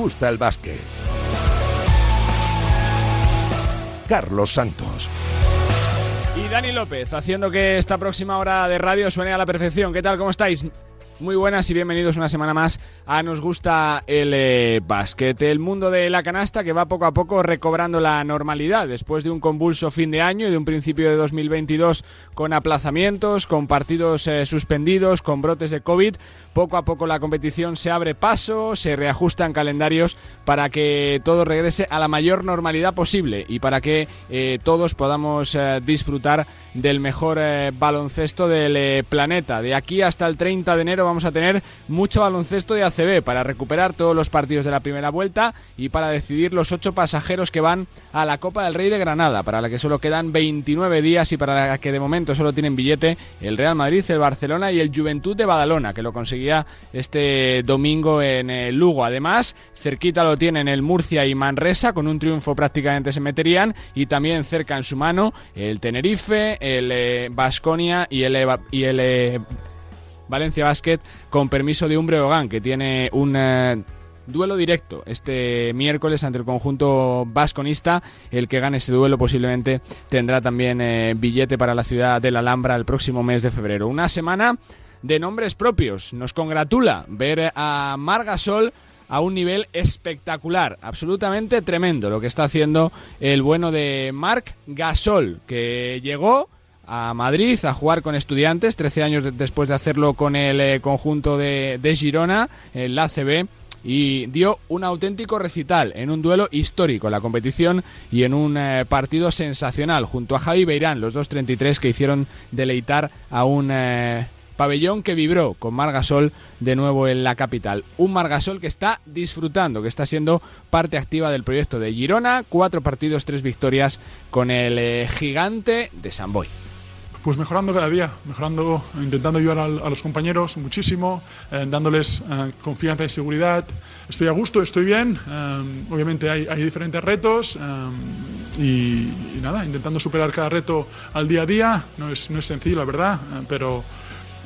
gusta el básquet. Carlos Santos. Y Dani López, haciendo que esta próxima hora de radio suene a la perfección. ¿Qué tal? ¿Cómo estáis? Muy buenas y bienvenidos una semana más a Nos gusta el eh, básquet. El mundo de la canasta que va poco a poco recobrando la normalidad después de un convulso fin de año y de un principio de 2022 con aplazamientos, con partidos eh, suspendidos, con brotes de COVID. Poco a poco la competición se abre paso, se reajustan calendarios para que todo regrese a la mayor normalidad posible y para que eh, todos podamos disfrutar del mejor baloncesto del planeta. De aquí hasta el 30 de enero vamos a tener mucho baloncesto de ACB para recuperar todos los partidos de la primera vuelta y para decidir los ocho pasajeros que van a la Copa del Rey de Granada, para la que solo quedan 29 días y para la que de momento solo tienen billete el Real Madrid, el Barcelona y el Juventud de Badalona, que lo conseguía este domingo en el Lugo. Además, cerquita lo tienen el Murcia y Manresa, con un triunfo prácticamente se meterían, y también cerca en su mano el Tenerife, el Vasconia eh, y el, y eh, Valencia Basket con permiso de un Breogán que tiene un eh, duelo directo este miércoles ante el conjunto vasconista. El que gane ese duelo posiblemente tendrá también eh, billete para la ciudad de la Alhambra el próximo mes de febrero. Una semana de nombres propios. Nos congratula ver a Margasol a un nivel espectacular, absolutamente tremendo lo que está haciendo el bueno de Marc Gasol, que llegó a Madrid a jugar con estudiantes, 13 años después de hacerlo con el eh, conjunto de, Girona, el ACB y dio un auténtico recital en un duelo histórico en la competición y en un eh, partido sensacional junto a Javi Beirán, los dos 33 que hicieron deleitar a un eh, pabellón que vibró con Margasol de nuevo en la capital. Un Margasol que está disfrutando, que está siendo parte activa del proyecto de Girona, cuatro partidos, tres victorias con el gigante de San Boy. Pues mejorando cada día, mejorando, intentando ayudar a, los compañeros muchísimo, eh, dándoles eh, confianza y seguridad. Estoy a gusto, estoy bien. Eh, obviamente hay, diferentes retos y, nada, intentando superar cada reto al día a día. No es, no es sencillo, la verdad, pero,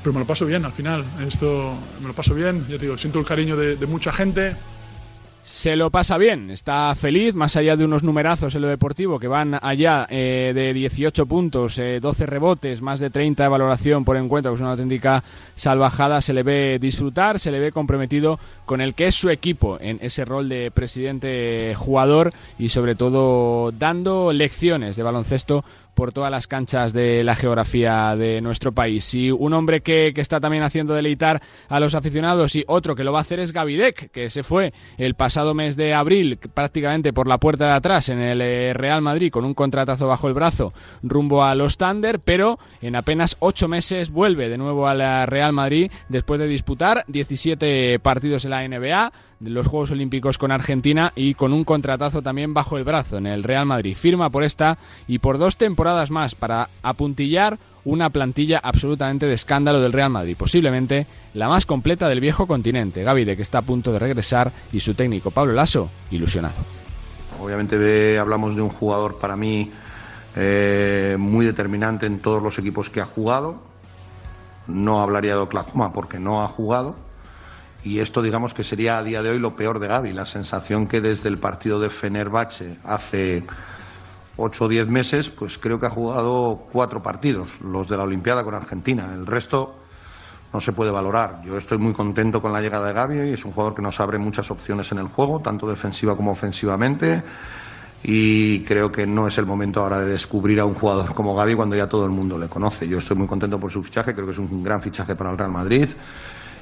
pero me lo paso bien al final. Esto me lo paso bien, ya te digo, siento el cariño de, de mucha gente se lo pasa bien, está feliz, más allá de unos numerazos en lo deportivo que van allá eh, de 18 puntos, 12 eh, rebotes, más de 30 de valoración por encuentro, que es una auténtica salvajada, se le ve disfrutar, se le ve comprometido con el que es su equipo en ese rol de presidente jugador y sobre todo dando lecciones de baloncesto por todas las canchas de la geografía de nuestro país. Y un hombre que, está también haciendo deleitar a los aficionados y otro que lo va a hacer es Gavidec, que se fue el pasado mes de abril prácticamente por la puerta de atrás en el eh, Real Madrid con un contratazo bajo el brazo rumbo a los Thunder, pero en apenas ocho meses vuelve de nuevo al Real Madrid después de disputar 17 partidos en la NBA los Juegos Olímpicos con Argentina y con un contratazo también bajo el brazo en el Real Madrid. Firma por esta y por dos temporadas más para apuntillar una plantilla absolutamente de escándalo del Real Madrid, posiblemente la más completa del viejo continente. Gaby de que está a punto de regresar y su técnico Pablo Lasso ilusionado. Obviamente hablamos de un jugador para mí eh, muy determinante en todos los equipos que ha jugado. No hablaría de Oklahoma porque no ha jugado y esto digamos que sería a día de hoy lo peor de Gaby, la sensación que desde el partido de Fenerbahce hace ocho o diez meses, pues creo que ha jugado cuatro partidos, los de la Olimpiada con Argentina. El resto no se puede valorar. Yo estoy muy contento con la llegada de Gaby y es un jugador que nos abre muchas opciones en el juego, tanto defensiva como ofensivamente. Y creo que no es el momento ahora de descubrir a un jugador como Gaby cuando ya todo el mundo le conoce. Yo estoy muy contento por su fichaje, creo que es un gran fichaje para el Real Madrid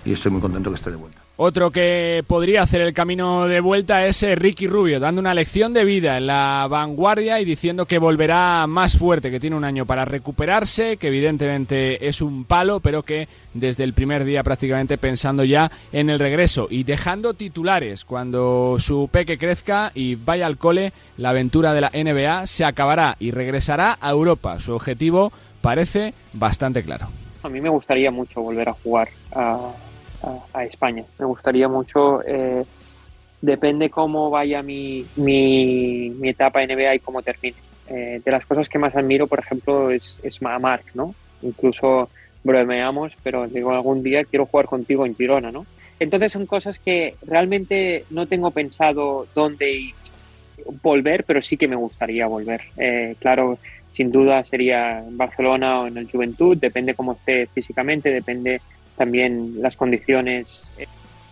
y estoy muy contento que esté de vuelta. Otro que podría hacer el camino de vuelta es eh, Ricky Rubio, dando una lección de vida en la vanguardia y diciendo que volverá más fuerte, que tiene un año para recuperarse, que evidentemente es un palo, pero que desde el primer día prácticamente pensando ya en el regreso y dejando titulares cuando su peque crezca y vaya al cole, la aventura de la NBA se acabará y regresará a Europa. Su objetivo parece bastante claro. A mí me gustaría mucho volver a jugar a a, España. Me gustaría mucho, eh, depende cómo vaya mi, mi, mi, etapa NBA y cómo termine. Eh, de las cosas que más admiro, por ejemplo, es, es a ¿no? Incluso bromeamos, pero digo, algún día quiero jugar contigo en Girona, ¿no? Entonces son cosas que realmente no tengo pensado dónde volver, pero sí que me gustaría volver. Eh, claro, sin duda sería en Barcelona o en el Juventud, depende cómo esté físicamente, depende también las condiciones.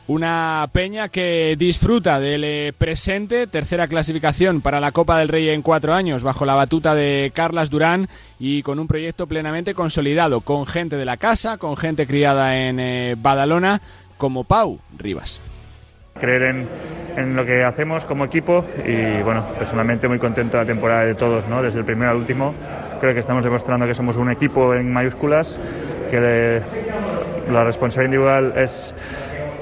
Una peña que disfruta del eh, presente, tercera clasificación para la Copa del Rey en cuatro años, bajo la batuta de Carlas Durán y con un proyecto plenamente consolidado, con gente de la casa, con gente criada en eh, Badalona, como Pau Rivas. Creer en, en, lo que hacemos como equipo y bueno, personalmente muy contento de la temporada de todos, ¿no? desde el primero al último. Creo que estamos demostrando que somos un equipo en mayúsculas, que la responsabilidad individual es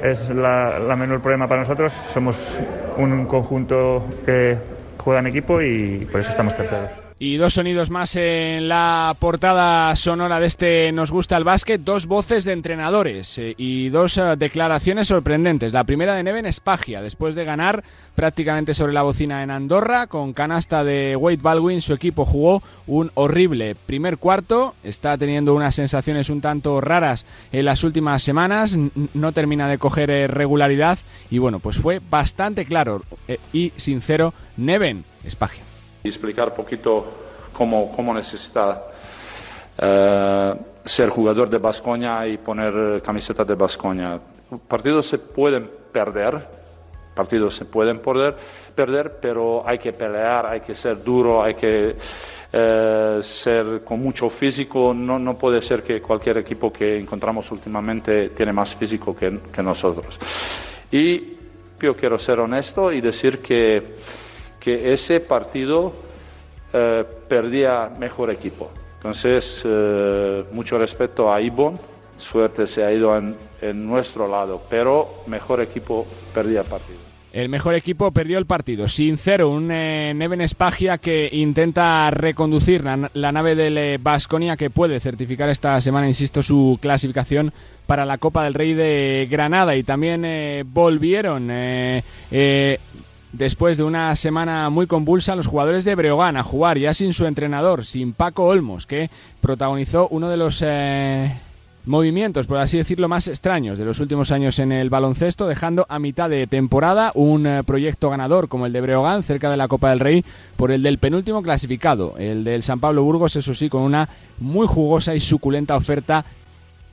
es la, la, menor problema para nosotros. Somos un conjunto que juega en equipo y por eso estamos terceros. Y dos sonidos más en la portada sonora de este Nos gusta el básquet, dos voces de entrenadores eh, y dos eh, declaraciones sorprendentes. La primera de Neven Espagia, después de ganar prácticamente sobre la bocina en Andorra, con canasta de Wade Baldwin, su equipo jugó un horrible primer cuarto, está teniendo unas sensaciones un tanto raras en las últimas semanas, no termina de coger eh, regularidad. Y bueno, pues fue bastante claro y sincero Neven Espagia y explicar un poquito cómo, cómo necesita eh, ser jugador de Bascoña y poner camiseta de Bascoña. Partidos se pueden perder, partidos se pueden perder, perder, pero hay que pelear, hay que ser duro, hay que eh, ser con mucho físico. No, no puede ser que cualquier equipo que encontramos últimamente tiene más físico que, que nosotros. Y yo quiero ser honesto y decir que que ese partido eh, perdía mejor equipo. Entonces, eh, mucho respeto a Ibon, suerte se ha ido en, en nuestro lado, pero mejor equipo perdía el partido. El mejor equipo perdió el partido. Sincero, un eh, Neven Espagia que intenta reconducir la, la nave del Vasconia que puede certificar esta semana, insisto, su clasificación para la Copa del Rey de Granada. Y también eh, volvieron eh, eh, Después de una semana muy convulsa, los jugadores de Breogán a jugar ya sin su entrenador, sin Paco Olmos, que protagonizó uno de los eh, movimientos, por así decirlo, más extraños de los últimos años en el baloncesto, dejando a mitad de temporada un eh, proyecto ganador como el de Breogán, cerca de la Copa del Rey, por el del penúltimo clasificado, el del San Pablo Burgos, eso sí, con una muy jugosa y suculenta oferta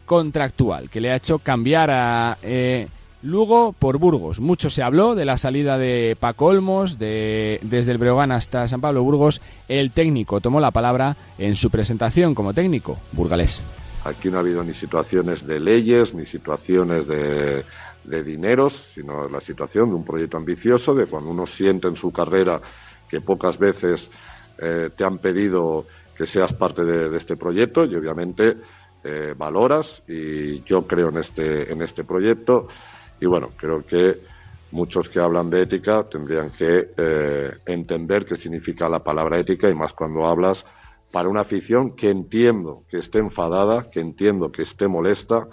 contractual, que le ha hecho cambiar a... Eh, Lugo por Burgos. Mucho se habló de la salida de Paco Olmos, de, desde el Breogán hasta San Pablo Burgos. El técnico tomó la palabra en su presentación como técnico burgalés. Aquí no ha habido ni situaciones de leyes, ni situaciones de, de dineros, sino la situación de un proyecto ambicioso, de cuando uno siente en su carrera que pocas veces eh, te han pedido que seas parte de, este proyecto y obviamente eh, valoras y yo creo en este, en este proyecto. Y bueno, creo que muchos que hablan de ética tendrían que eh, entender qué significa la palabra ética y más cuando hablas para una afición que entiendo que esté enfadada, que entiendo que esté molesta,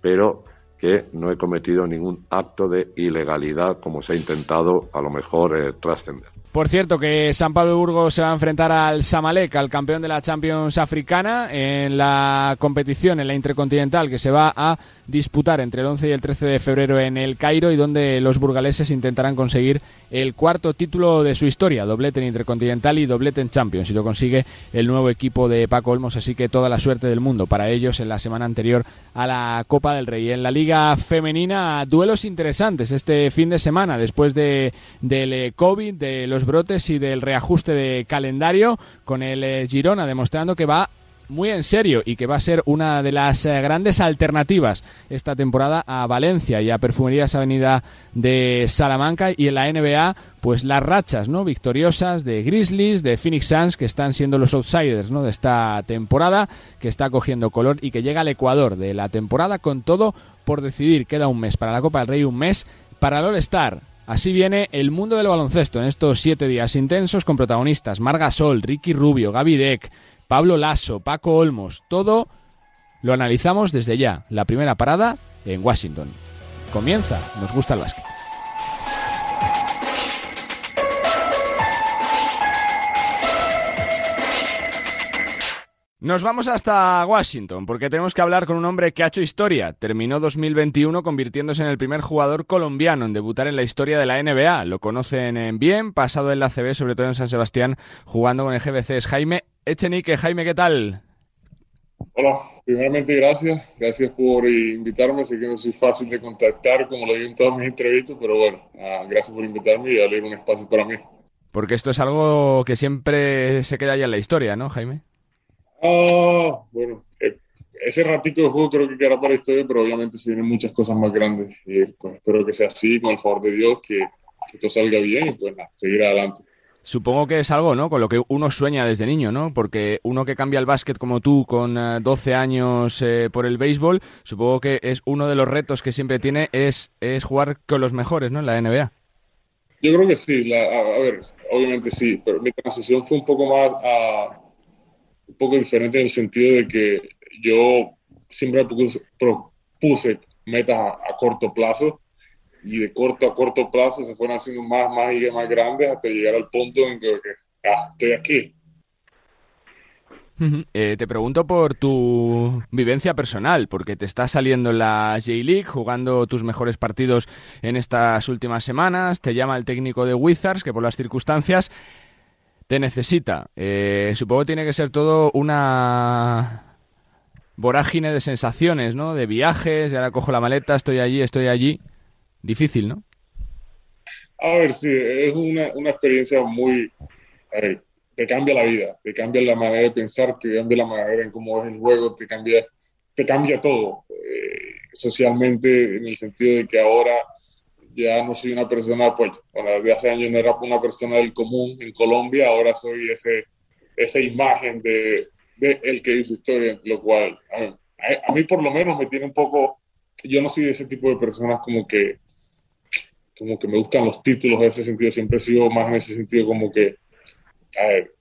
pero que no he cometido ningún acto de ilegalidad como se ha intentado a lo mejor eh, trascender. Por cierto, que San Pablo Burgos se va a enfrentar al Samalek, al campeón de la Champions africana, en la competición, en la intercontinental, que se va a disputar entre el 11 y el 13 de febrero en el Cairo y donde los burgaleses intentarán conseguir el cuarto título de su historia, doblete en intercontinental y doblete en Champions, y lo consigue el nuevo equipo de Paco Olmos, así que toda la suerte del mundo para ellos en la semana anterior a la Copa del Rey. En la Liga Femenina, duelos interesantes este fin de semana, después de, del COVID, de los brotes y del reajuste de calendario con el eh, Girona demostrando que va muy en serio y que va a ser una de las eh, grandes alternativas esta temporada a Valencia y a Perfumerías Avenida de Salamanca y en la NBA pues las rachas no victoriosas de Grizzlies de Phoenix Suns que están siendo los outsiders no de esta temporada que está cogiendo color y que llega al Ecuador de la temporada con todo por decidir. Queda un mes para la Copa del Rey un mes para el All Star Así viene el mundo del baloncesto en estos siete días intensos con protagonistas Marga Sol, Ricky Rubio, Gaby Deck, Pablo Lasso, Paco Olmos, todo lo analizamos desde ya. La primera parada en Washington. Comienza, nos gusta el básquet. Nos vamos hasta Washington porque tenemos que hablar con un hombre que ha hecho historia. Terminó 2021 convirtiéndose en el primer jugador colombiano en debutar en la historia de la NBA. Lo conocen bien, pasado en la CB, sobre todo en San Sebastián, jugando con el GBC. Es Jaime Echenique. Jaime, ¿qué tal? Hola, primeramente gracias. Gracias por invitarme. Sé que no soy fácil de contactar, como lo digo en todas mis entrevistas, pero bueno, ah, gracias por invitarme y darle un espacio para mí. Porque esto es algo que siempre se queda ya en la historia, ¿no, Jaime? Ah, bueno, eh, ese ratico de juego creo que quedará para la historia, pero obviamente se vienen muchas cosas más grandes. Y pues, espero que sea así, con el favor de Dios, que, que todo salga bien y pues nada, seguir adelante. Supongo que es algo, ¿no? Con lo que uno sueña desde niño, ¿no? Porque uno que cambia el básquet como tú con 12 eh, años eh, por el béisbol, supongo que es uno de los retos que siempre tiene es, es jugar con los mejores, ¿no? En la NBA. Yo creo que sí. La, a, a, ver, obviamente sí, pero mi transición fue un poco más a, un poco diferente en el sentido de que yo siempre propuse metas a, corto plazo y de corto a corto plazo se fueron haciendo más, más y más grandes hasta llegar al punto en que, ah, estoy aquí. Eh, te pregunto por tu vivencia personal, porque te está saliendo en la J-League, jugando tus mejores partidos en estas últimas semanas, te llama el técnico de Wizards, que por las circunstancias te necesita. Eh, supongo que tiene que ser todo una vorágine de sensaciones, ¿no? De viajes, y ahora cojo la maleta, estoy allí, estoy allí. Difícil, ¿no? A ver, sí, es una, una experiencia muy... A ver, te cambia la vida, te cambia la manera de pensar, te cambia la manera en cómo ves el juego, te cambia, te cambia todo. Eh, socialmente, en el sentido de que ahora ya no soy una persona, pues, bueno, desde hace años no era una persona del común en Colombia, ahora soy ese, esa imagen de, de el que hizo historia, lo cual a, mí por lo menos me tiene un poco, yo no soy de ese tipo de personas como que, como que me gustan los títulos en ese sentido, siempre he sido más en ese sentido como que, a ver,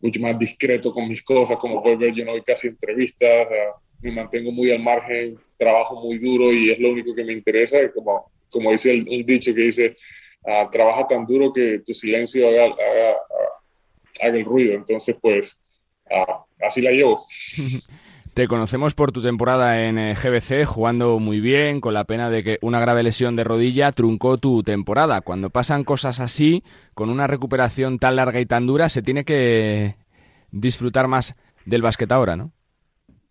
mucho más discreto con mis cosas, como puedes ver, yo no doy casi entrevistas, me mantengo muy al margen, trabajo muy duro y es lo único que me interesa, como como dice el, dicho que dice, uh, trabaja tan duro que tu silencio haga, haga, haga el ruido. Entonces, pues, uh, así la llevo. Te conocemos por tu temporada en eh, GBC, jugando muy bien, con la pena de que una grave lesión de rodilla truncó tu temporada. Cuando pasan cosas así, con una recuperación tan larga y tan dura, se tiene que disfrutar más del básquet ahora, ¿no?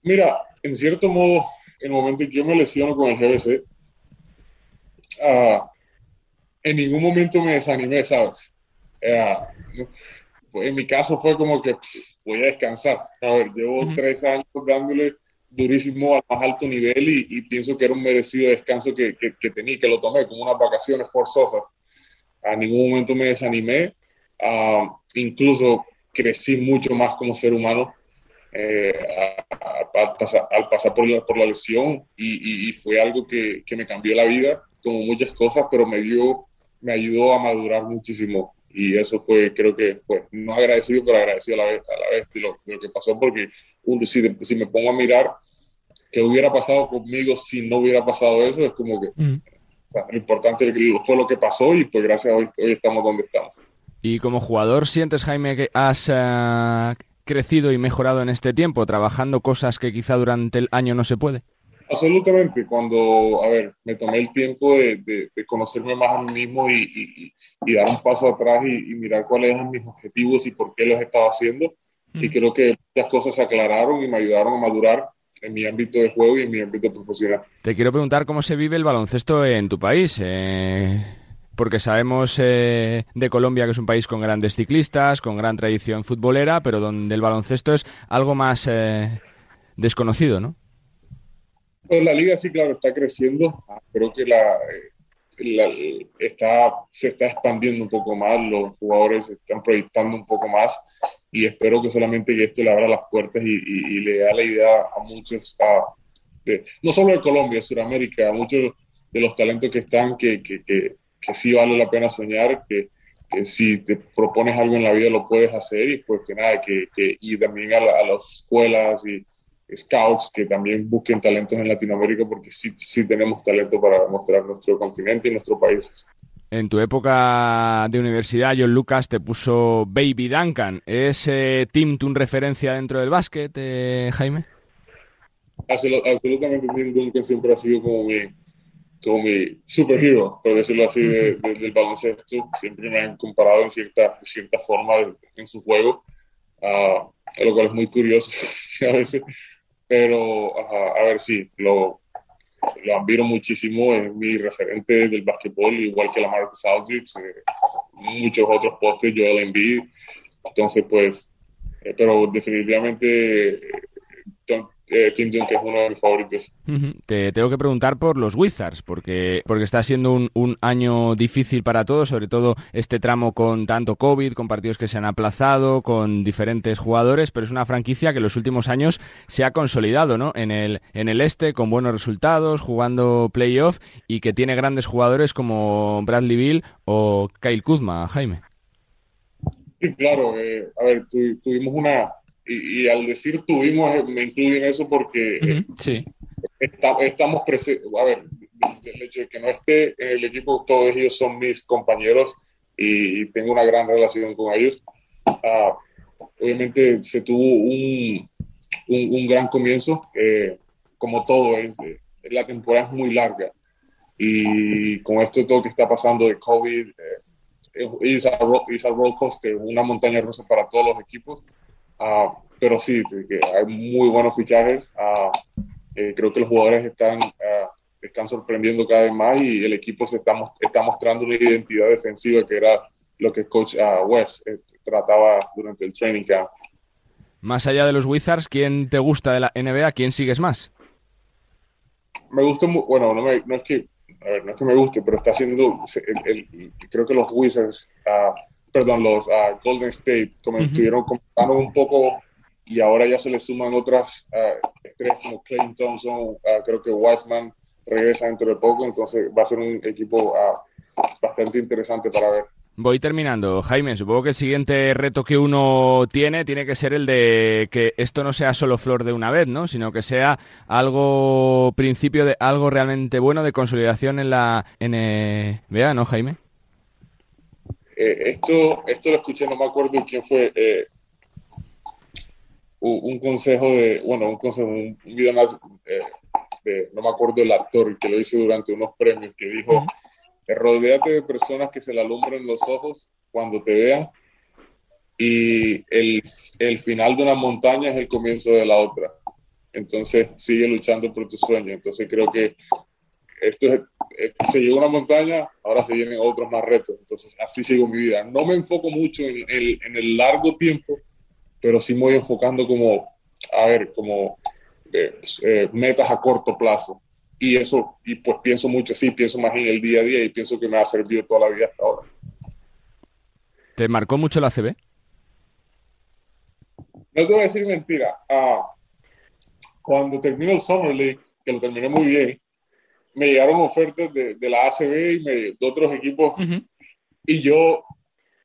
Mira, en cierto modo, el momento en que yo me lesiono con el GBC, uh, en ningún momento me desanimé, ¿sabes? Uh, en mi caso fue como que pff, voy a descansar. A ver, llevo uh -huh. tres años dándole durísimo al más alto nivel y, y pienso que era un merecido descanso que, que, que, tenía, que lo tomé como unas vacaciones forzosas. A ningún momento me desanimé, uh, incluso crecí mucho más como ser humano eh, a, a, a, al pasar por la, por la lesión y, y, y, fue algo que, que me cambió la vida como muchas cosas, pero me dio, me ayudó a madurar muchísimo. Y eso fue, creo que, pues, no agradecido, pero agradecido a la vez, a la vez de, lo, de lo que pasó, porque un, si, si, me pongo a mirar qué hubiera pasado conmigo si no hubiera pasado eso, es como que mm. o sea, lo importante fue lo que pasó y pues gracias a hoy, hoy estamos donde estamos. Y como jugador, ¿sientes, Jaime, que has uh, crecido y mejorado en este tiempo, trabajando cosas que quizá durante el año no se puede? Absolutamente, cuando, a ver, me tomé el tiempo de, de, de conocerme más a mí mismo y, y, y dar un paso atrás y, y, mirar cuáles eran mis objetivos y por qué los estaba haciendo. Mm. Y creo que las cosas se aclararon y me ayudaron a madurar en mi ámbito de juego y en mi ámbito profesional. Te quiero preguntar cómo se vive el baloncesto en tu país. Eh, porque sabemos eh, de Colombia que es un país con grandes ciclistas, con gran tradición futbolera, pero donde el baloncesto es algo más eh, desconocido, ¿no? Pues la liga sí, claro, está creciendo. Creo que la, la, está, se está expandiendo un poco más, los jugadores se están proyectando un poco más y espero que solamente que esto le abra las puertas y, y, y le da la idea a muchos, a, de, no solo de Colombia, de Sudamérica, a muchos de los talentos que están, que, que, que, que sí vale la pena soñar, que, que si te propones algo en la vida lo puedes hacer y pues que nada, que, que y también a, la, a las escuelas y scouts que también busquen talentos en Latinoamérica porque sí, sí tenemos talento para demostrar nuestro continente y nuestro país. En tu época de universidad, John Lucas te puso Baby Duncan. ¿Es eh, Tim tu referencia dentro del básquet, eh, Jaime? Absolutamente, Tim Duncan siempre ha sido como mi, como mi superhero, por decirlo así, del baloncesto. Siempre me han comparado en cierta, cierta forma en su juego, uh, lo cual es muy curioso a veces. Pero, a ver, sí, lo, lo admiro muchísimo, es mi referente del básquetbol, igual que la Marcus Aldridge, eh, muchos otros postes, Joel Embiid. Entonces, pues, eh, pero definitivamente eh, eh, Tim es uno de mis favoritos. Te tengo que preguntar por los Wizards, porque, porque está siendo un, un, año difícil para todos, sobre todo este tramo con tanto COVID, con partidos que se han aplazado, con diferentes jugadores, pero es una franquicia que en los últimos años se ha consolidado ¿no? en, el, en el este, con buenos resultados, jugando playoff y que tiene grandes jugadores como Bradley Bill o Kyle Kuzma, Jaime. Sí, claro. Eh, a ver, tuvimos una, y, al decir tuvimos, eh, me incluyen eso porque eh, sí. estamos presentes, a ver, el hecho de que no esté en el equipo, todos ellos son mis compañeros y, tengo una gran relación con ellos. Ah, obviamente se tuvo un, un, gran comienzo, eh, como todo, es, la temporada es muy larga y con esto todo que está pasando de COVID, a, es a roller coaster, una montaña rusa para todos los equipos. Uh, pero sí, que hay muy buenos fichajes. Uh, eh, creo que los jugadores están, uh, están sorprendiendo cada vez más y el equipo se está, está mostrando una identidad defensiva que era lo que coach West eh, trataba durante el training camp. Más allá de los Wizards, ¿quién te gusta de la NBA? ¿Quién sigues más? Me gusta, bueno, no, me, no es que a ver, no es que me guste, pero está haciendo, el, creo que los Wizards perdón, los uh, Golden State, como estuvieron comentando un poco y ahora ya se le suman otras uh, estrellas como Clay Thompson, uh, creo que Wiseman regresa dentro de poco, entonces va a ser un equipo bastante interesante para ver. Voy terminando. Jaime, supongo que el siguiente reto que uno tiene tiene que ser el de que esto no sea solo flor de una vez, ¿no? Sino que sea algo principio de algo realmente bueno de consolidación en la NBA, ¿no, Jaime? Eh, esto, esto lo escuché, no me acuerdo quién fue, eh, un, consejo de, bueno, un consejo, un, video más, eh, de, no me acuerdo el actor que lo hice durante unos premios, que dijo, rodeate de personas que se le alumbren los ojos cuando te vean y el, el final de una montaña es el comienzo de la otra. Entonces sigue luchando por tu sueño. Entonces creo que esto es, eh, se llegó a una montaña, ahora se vienen otros más retos. Entonces, así sigo mi vida. No me enfoco mucho en el, en el largo tiempo, pero sí me voy enfocando como, a ver, como eh, eh, metas a corto plazo. Y eso, y pues pienso mucho así, pienso más en el día a día y pienso que me ha servido toda la vida hasta ahora. ¿Te marcó mucho la CB? No te voy a decir mentira. Ah, cuando terminó el Summer League, que lo terminé muy bien, me llegaron ofertas de, de la ACB y de otros equipos. Y yo,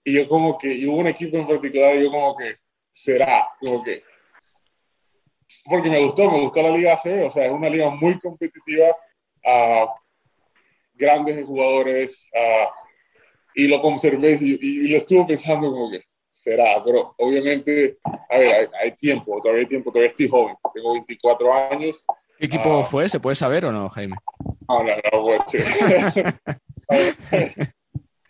y yo como que, y hubo un equipo en particular, y yo como que, será, como que, porque me gustó, me gustó la Liga ACB, o sea, es una liga muy competitiva, a grandes jugadores, y lo conservé y, lo estuve pensando como que, será, pero obviamente, a ver, hay, hay, tiempo, todavía hay tiempo, todavía estoy joven, tengo 24 años. ¿Qué equipo fue? ¿Se puede saber o no, Jaime? No, no, no, pues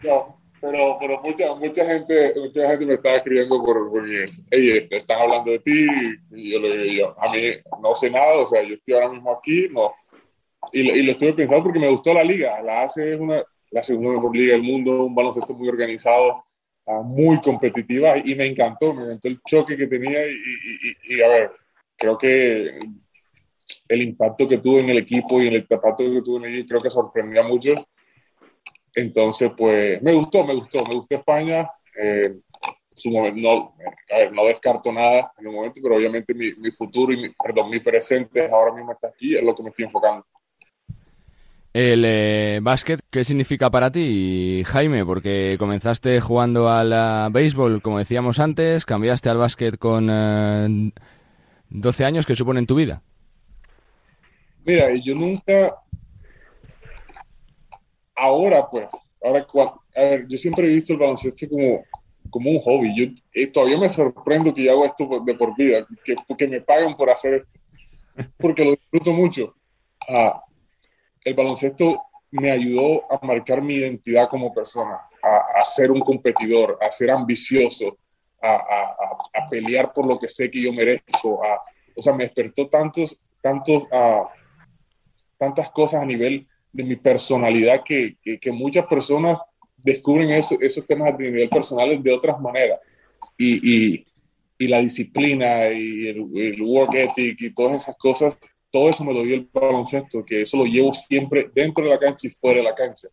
no, pero, pero mucha, mucha, gente, mucha gente me estaba escribiendo por, por Ey, están hablando de ti, y yo le digo, a mí no sé nada, o sea, yo estoy ahora mismo aquí, no. Y, y lo estuve pensando porque me gustó la liga. La ACE es una, la segunda mejor liga del mundo, un baloncesto muy organizado, ah, muy competitiva, y me encantó, me encantó el choque que tenía, y, y, y a ver, creo que el impacto que tuvo en el equipo y en el impacto que tuvo en el creo que sorprendió a muchos. Entonces, pues me gustó, me gustó, me gustó España. Eh, no, a ver, no descarto nada en el momento, pero obviamente mi, mi futuro y mi, perdón, mi presente ahora mismo está aquí, es lo que me estoy enfocando. El eh, básquet, ¿qué significa para ti, Jaime? Porque comenzaste jugando al béisbol, como decíamos antes, cambiaste al básquet con eh, 12 años, ¿qué supone en tu vida? Mira, yo nunca, ahora pues, ahora, a ver, yo siempre he visto el baloncesto como, como un hobby. Yo eh, todavía me sorprendo que yo hago esto de por vida, que, que me pagan por hacer esto, porque lo disfruto mucho. Ah, el baloncesto me ayudó a marcar mi identidad como persona, a, a ser un competidor, a ser ambicioso, a, a, a, pelear por lo que sé que yo merezco. O sea, me despertó tantos, tantos, tantas cosas a nivel de mi personalidad que, que, que muchas personas descubren eso, esos temas de nivel personal de otras maneras. Y, y, y la disciplina y el, el, work ethic y todas esas cosas, todo eso me lo dio el baloncesto, que eso lo llevo siempre dentro de la cancha y fuera de la cancha.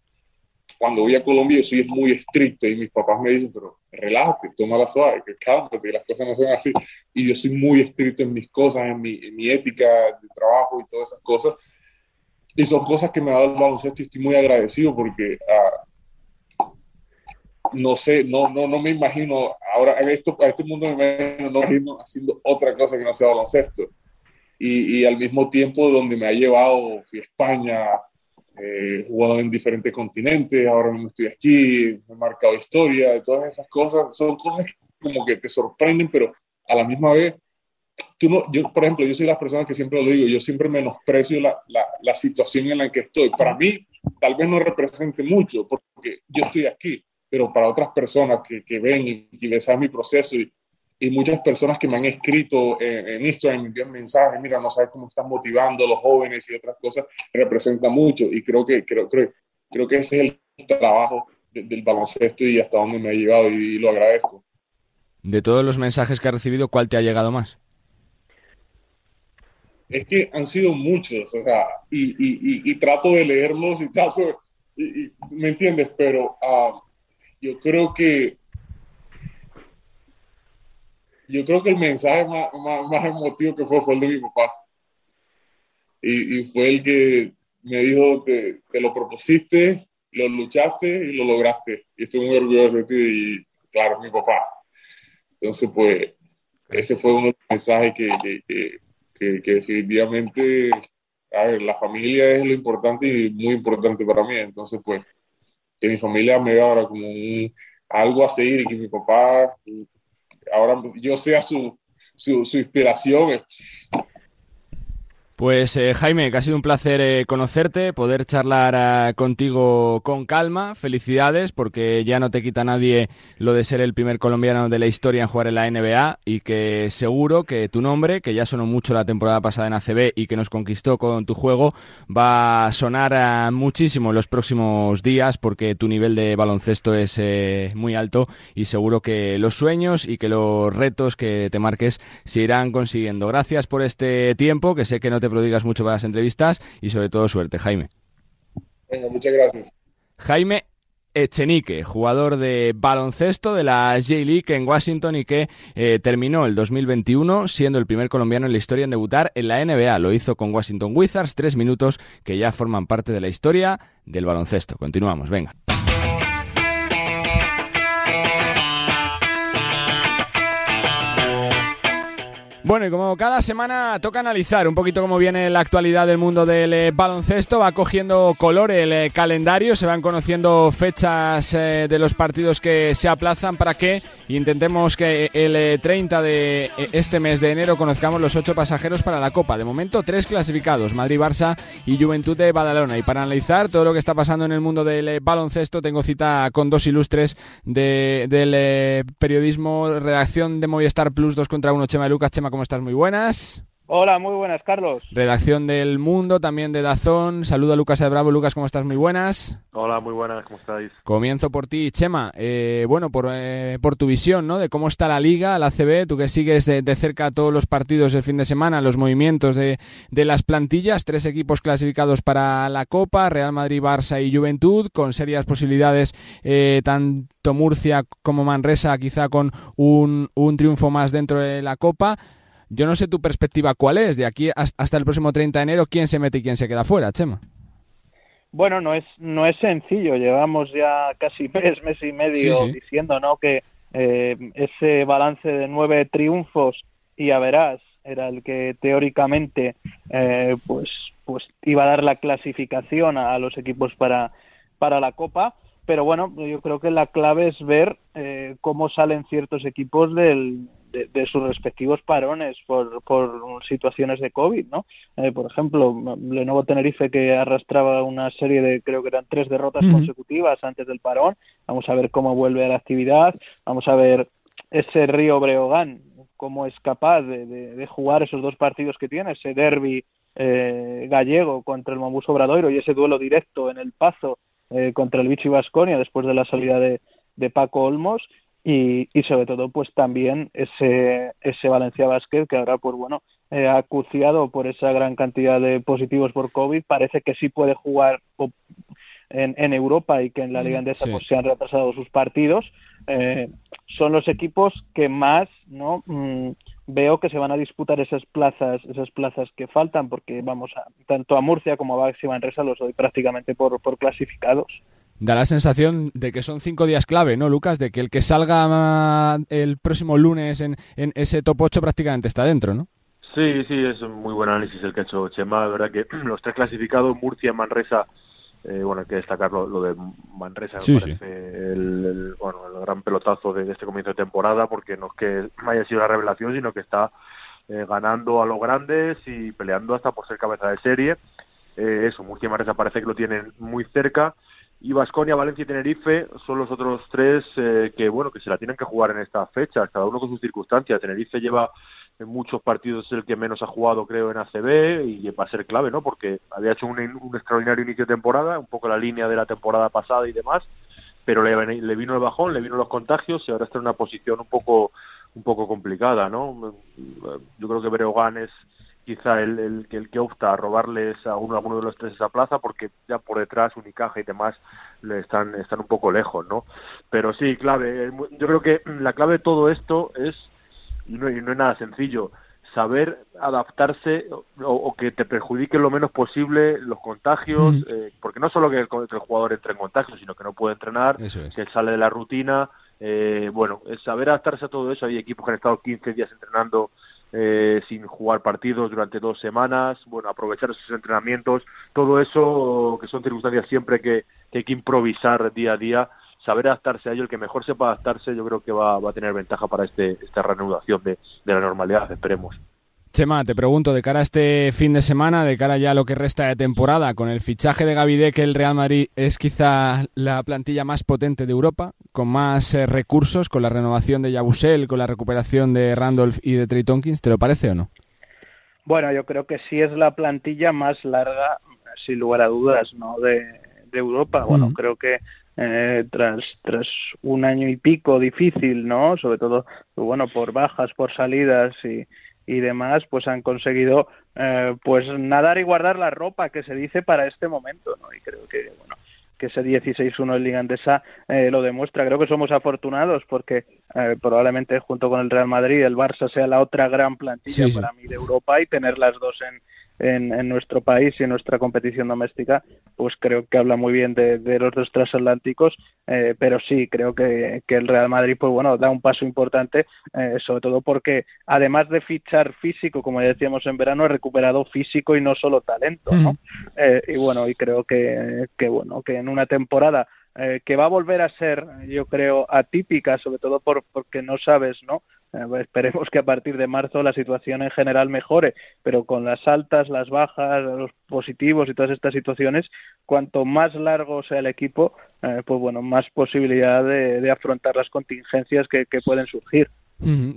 Cuando voy a Colombia yo soy muy estricto y mis papás me dicen, pero relájate, toma la suave, que cálmate, las cosas no son así. Y yo soy muy estricto en mis cosas, en mi, en mi ética de trabajo y todas esas cosas. Y son cosas que me ha dado el baloncesto y estoy muy agradecido porque uh, no sé, no, no, no me imagino, ahora en esto, a este mundo me imagino, no me imagino haciendo otra cosa que no sea baloncesto. Y, y al mismo tiempo donde me ha llevado, fui a España, eh, jugado en diferentes continentes, ahora mismo estoy aquí, he marcado historia, todas esas cosas, son cosas que como que te sorprenden, pero a la misma vez, tú no, yo, por ejemplo, yo soy las personas que siempre lo digo, yo siempre menosprecio la, la, la situación en la que estoy. Para mí, tal vez no represente mucho, porque yo estoy aquí, pero para otras personas que, que ven y que les mi proceso y, y muchas personas que me han escrito en, en Instagram, me envían mensajes, mira, no sabes cómo estás motivando a los jóvenes y otras cosas, representa mucho y creo que, creo, creo, creo que ese es el trabajo de, del baloncesto y hasta dónde me ha llegado y, y, lo agradezco. De todos los mensajes que has recibido, ¿cuál te ha llegado más? Es que han sido muchos, o sea, y, y, y trato de leerlos y trato, y, ¿me entiendes? Pero uh, yo creo que yo creo que el mensaje más, más, más, emotivo que fue fue el de mi papá. Y, y fue el que me dijo, te, te, lo propusiste, lo luchaste y lo lograste. Y estoy muy orgulloso de ti y claro, mi papá. Entonces, pues, ese fue uno de los mensajes que, que, que, que definitivamente, a ver, la familia es lo importante y muy importante para mí. Entonces, pues, que mi familia me da ahora como un, algo a seguir y que mi papá ahora yo sea su, su inspiración. Pues eh, Jaime, que ha sido un placer eh, conocerte, poder charlar eh, contigo con calma. Felicidades, porque ya no te quita nadie lo de ser el primer colombiano de la historia en jugar en la NBA y que seguro que tu nombre, que ya sonó mucho la temporada pasada en ACB y que nos conquistó con tu juego, va a sonar muchísimo en los próximos días porque tu nivel de baloncesto es muy alto y seguro que los sueños y que los retos que te marques se irán consiguiendo. Gracias por este tiempo, que sé que no te prodigas mucho para las entrevistas y sobre todo suerte, Jaime. Venga, muchas gracias. Jaime Echenique, jugador de baloncesto de la J-League en Washington y que eh, terminó el 2021 siendo el primer colombiano en la historia en debutar en la NBA. Lo hizo con Washington Wizards, tres minutos que ya forman parte de la historia del baloncesto. Continuamos, venga. Bueno, y como cada semana toca analizar un poquito cómo viene la actualidad del mundo del eh, baloncesto, va cogiendo color el eh, calendario, se van conociendo fechas eh, de los partidos que se aplazan para que intentemos que el 30 de este mes de enero conozcamos los ocho pasajeros para la Copa. De momento, tres clasificados, Madrid, Barça y Juventud de Badalona. Y para analizar todo lo que está pasando en el mundo del baloncesto, tengo cita con dos ilustres de, del periodismo, redacción de Movistar Plus 2 contra 1, Chema y Lucas. Chema, ¿cómo estás? Muy buenas. Hola, muy buenas, Carlos. Redacción del Mundo, también de Dazón. Saludo a Lucas de Bravo. Lucas, ¿cómo estás? Muy buenas. Hola, muy buenas, ¿cómo estáis? Comienzo por ti, Chema. Eh, bueno, por, eh, por tu visión, ¿no? De cómo está la Liga, la CB, tú que sigues de, de cerca todos los partidos del fin de semana, los movimientos de, de, las plantillas, tres equipos clasificados para la Copa, Real Madrid, Barça y Juventud, con serias posibilidades, eh, tanto Murcia como Manresa, quizá con un, un triunfo más dentro de la Copa. Yo no sé tu perspectiva cuál es, de aquí hasta el próximo 30 de enero, quién se mete y quién se queda fuera, Chema. Bueno, no es, no es sencillo, llevamos ya casi mes, mes y medio sí, sí. diciendo ¿no? que eh, ese balance de nueve triunfos, y ya verás, era el que teóricamente eh, pues, pues iba a dar la clasificación a, a los equipos para, para la Copa pero bueno, yo creo que la clave es ver eh, cómo salen ciertos equipos del, de, sus respectivos parones por, por situaciones de COVID, ¿no? Eh, por ejemplo, Lenovo Tenerife que arrastraba una serie de, creo que eran tres derrotas consecutivas antes del parón, vamos a ver cómo vuelve a la actividad, vamos a ver ese Río Breogán, cómo es capaz de, de, jugar esos dos partidos que tiene, ese derby eh, gallego contra el Mombus Obradoiro y ese duelo directo en el Pazo eh, contra el Vichy Vasconia después de la salida de, de Paco Olmos y, y, sobre todo pues también ese, ese Valencia Basket que ahora pues bueno eh, acuciado por esa gran cantidad de positivos por COVID. Parece que sí puede jugar en, en Europa y que en la Liga Andesa pues se han retrasado sus partidos. Eh, son los equipos que más no mm, veo que se van a disputar esas plazas esas plazas que faltan porque vamos a, tanto a Murcia como a Baxi Manresa los doy prácticamente por, por clasificados da la sensación de que son cinco días clave, ¿no, Lucas? De que el que salga el próximo lunes en, en ese top 8 prácticamente está dentro, ¿no? Sí, sí, es un muy buen análisis el que ha hecho Chema. La verdad que los tres clasificados, Murcia, Manresa, eh, bueno, hay que destacar lo, de Manresa, me parece El, bueno, el gran pelotazo de, este comienzo de temporada, porque no es que haya sido la revelación, sino que está eh, ganando a los grandes y peleando hasta por ser cabeza de serie. Eh, eso, Murcia y Manresa parece que lo tienen muy cerca y Vasconia, Valencia y Tenerife son los otros tres eh, que bueno que se la tienen que jugar en esta fecha, cada uno con sus circunstancias. Tenerife lleva en muchos partidos el que menos ha jugado creo en ACB y va a ser clave, ¿no? Porque había hecho un, extraordinario inicio de temporada, un poco la línea de la temporada pasada y demás, pero le, le vino el bajón, le vino los contagios y ahora está en una posición un poco un poco complicada, ¿no? Yo creo que Breogán es quizá el, el, el, que opta a robarles a uno, alguno de los tres esa plaza porque ya por detrás Unicaja y demás le están, están un poco lejos, ¿no? Pero sí, clave, yo creo que la clave de todo esto es, y no, no es nada sencillo, saber adaptarse o, que te perjudique lo menos posible los contagios, eh, porque no solo que el, jugador entre en contagio, sino que no puede entrenar, que sale de la rutina, eh, bueno, es saber adaptarse a todo eso. Hay equipos que han estado 15 días entrenando eh, sin jugar partidos durante dos semanas, bueno, aprovechar esos entrenamientos, todo eso que son circunstancias siempre que, hay que improvisar día a día, saber adaptarse a ello, el que mejor sepa adaptarse, yo creo que va, va a tener ventaja para este, esta reanudación de, de la normalidad, esperemos. Chema, te pregunto, de cara a este fin de semana, de cara ya a lo que resta de temporada, con el fichaje de Gavide, que el Real Madrid es quizá la plantilla más potente de Europa, con más eh, recursos, con la renovación de Yabusel, con la recuperación de Randolph y de Trey Tonkins, ¿te lo parece o no? Bueno, yo creo que sí es la plantilla más larga, sin lugar a dudas, ¿no? de, Europa. Bueno, creo que eh, tras, tras un año y pico difícil, ¿no? Sobre todo, bueno, por bajas, por salidas y y demás, pues han conseguido eh, pues nadar y guardar la ropa que se dice para este momento, ¿no? Y creo que, bueno, que ese 16-1 en Liga Andesa eh, lo demuestra. Creo que somos afortunados porque eh, probablemente junto con el Real Madrid el Barça sea la otra gran plantilla para mí de Europa y tener las dos en, en, nuestro país y en nuestra competición doméstica, pues creo que habla muy bien de, los dos transatlánticos, eh, pero sí, creo que, el Real Madrid, pues bueno, da un paso importante, eh, sobre todo porque además de fichar físico, como decíamos en verano, ha recuperado físico y no solo talento, ¿no? Eh, y bueno, y creo que, que, bueno, que en una temporada que va a volver a ser, yo creo, atípica, sobre todo por, porque no sabes, ¿no? Eh, esperemos que a partir de marzo la situación en general mejore, pero con las altas, las bajas, los positivos y todas estas situaciones, cuanto más largo sea el equipo, eh, pues bueno, más posibilidad de, afrontar las contingencias que pueden surgir.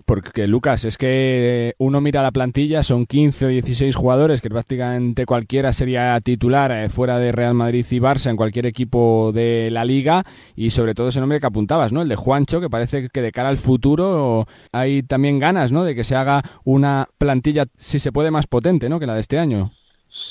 Porque Lucas, es que uno mira la plantilla, son 15 o 16 jugadores, que prácticamente cualquiera sería titular eh, fuera de Real Madrid y Barça en cualquier equipo de la liga y sobre todo ese nombre que apuntabas, ¿no? El de Juancho, que parece que de cara al futuro hay también ganas, ¿no? De que se haga una plantilla, si se puede, más potente, ¿no? Que la de este año.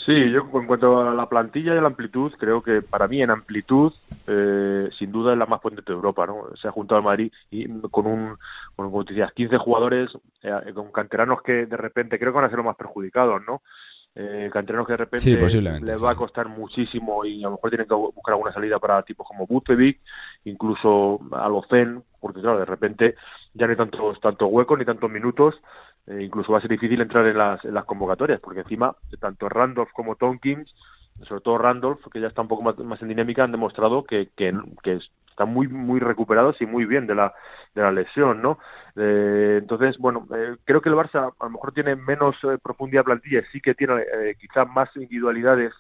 Sí, yo en cuanto a la plantilla y a la amplitud, creo que para mí en amplitud, eh, sin duda es la más potente de Europa, ¿no? Se ha juntado al Madrid y con un, como te decías, 15 jugadores, eh, con canteranos que de repente creo que van a ser los más perjudicados, ¿no? Eh, canteranos que de repente les va a costar muchísimo y a lo mejor tienen que buscar alguna salida para tipos como Bucevic, incluso Alocen, porque claro, de repente ya no hay tantos, tanto huecos ni tantos minutos eh, incluso va a ser difícil entrar en las, en las convocatorias, porque encima tanto Randolph como Tonkins sobre todo Randolph, que ya está un poco más, en dinámica, han demostrado que, que, están muy muy recuperados y muy bien de la, de la lesión, ¿no? Eh, entonces, bueno, eh, creo que el Barça a lo mejor tiene menos eh, profundidad plantilla, sí que tiene quizás más individualidades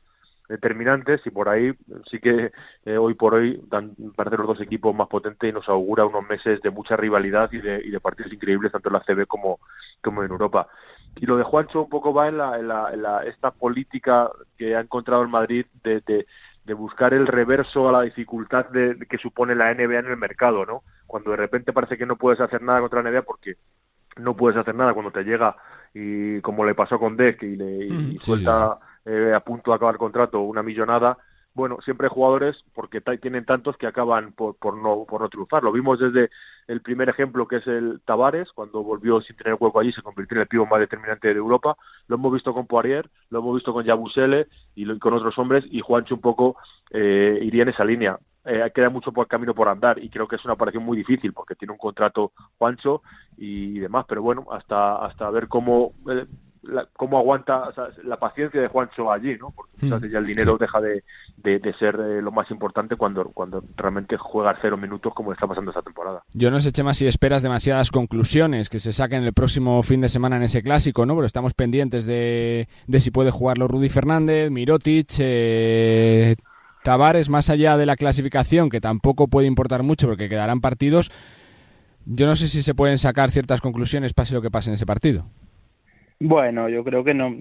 determinantes y por ahí sí que hoy por hoy dan parece los dos equipos más potentes y nos augura unos meses de mucha rivalidad y de, y de partidos increíbles tanto en la CB como, como en Europa. Y lo de Juancho un poco va en, la, en, la, en la, esta política que ha encontrado el Madrid de, de, de buscar el reverso a la dificultad de, que supone la NBA en el mercado, ¿no? Cuando de repente parece que no puedes hacer nada contra la NBA porque no puedes hacer nada cuando te llega y como le pasó con Deck y le y suelta eh, a punto de acabar contrato una millonada, bueno, siempre hay jugadores, porque tienen tantos que acaban por, por, no, por no triunfar. Lo vimos desde el primer ejemplo, que es el Tavares, cuando volvió sin tener hueco allí, se convirtió en el pivo más determinante de Europa. Lo hemos visto con Poirier, lo hemos visto con Yabusele y con otros hombres, y Juancho un poco eh, iría en esa línea. Eh, queda mucho por camino por andar y creo que es una operación muy difícil porque tiene un contrato Juancho y demás, pero bueno, hasta hasta ver cómo eh, cómo aguanta la paciencia de Juancho allí, ¿no? Porque hmm. ya el dinero deja de, de, ser eh, lo más importante cuando, cuando realmente juega cero minutos como está pasando esta temporada. Yo no sé, Chema, si esperas demasiadas conclusiones que se saquen el próximo fin de semana en ese clásico, ¿no? Pero estamos pendientes de, de si puede jugarlo Rudy Fernández, Mirotic, eh, Tavares, más allá de la clasificación, que tampoco puede importar mucho porque quedarán partidos. Yo no sé si se pueden sacar ciertas conclusiones pase lo que pase en ese partido. Bueno, yo creo que no,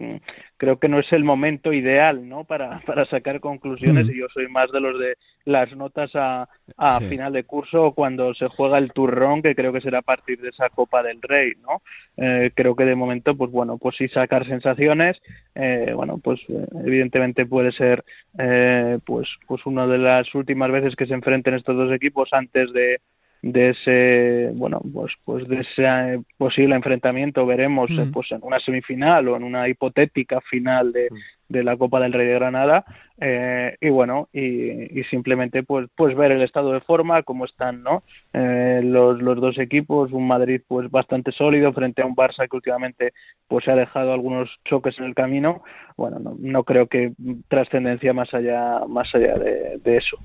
creo que no es el momento ideal, ¿no? Para, para sacar conclusiones mm. y yo soy más de los de las notas a, a final de curso cuando se juega el turrón, que creo que será a partir de esa Copa del Rey, ¿no? Eh, creo que de momento, pues bueno, pues sí sacar sensaciones, eh, bueno, pues eh, evidentemente puede ser, eh, pues, pues una de las últimas veces que se enfrenten estos dos equipos antes de de ese bueno pues pues de ese eh, posible enfrentamiento veremos eh, pues en una semifinal o en una hipotética final de, de la Copa del Rey de Granada eh, y bueno y, y, simplemente pues pues ver el estado de forma cómo están no los, los dos equipos un Madrid pues bastante sólido frente a un Barça que últimamente pues se ha dejado algunos choques en el camino. Bueno no, no creo que trascendencia más allá más allá de, de eso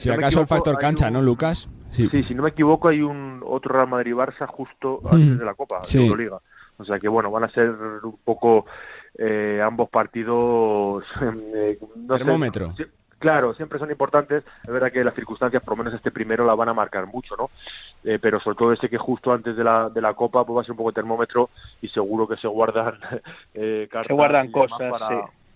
si, acaso el factor cancha, ¿no, Lucas? Sí. si no me equivoco, hay un otro Real Madrid-Barça justo antes de la Copa, de Euroliga. O sea que, bueno, van a ser un poco eh, ambos partidos... Eh, Termómetro. claro, siempre son importantes. Es verdad que las circunstancias, por lo menos este primero, la van a marcar mucho, ¿no? Eh, pero sobre todo ese que justo antes de la, de la Copa pues va a ser un poco termómetro y seguro que se guardan eh, cartas. Se guardan cosas, sí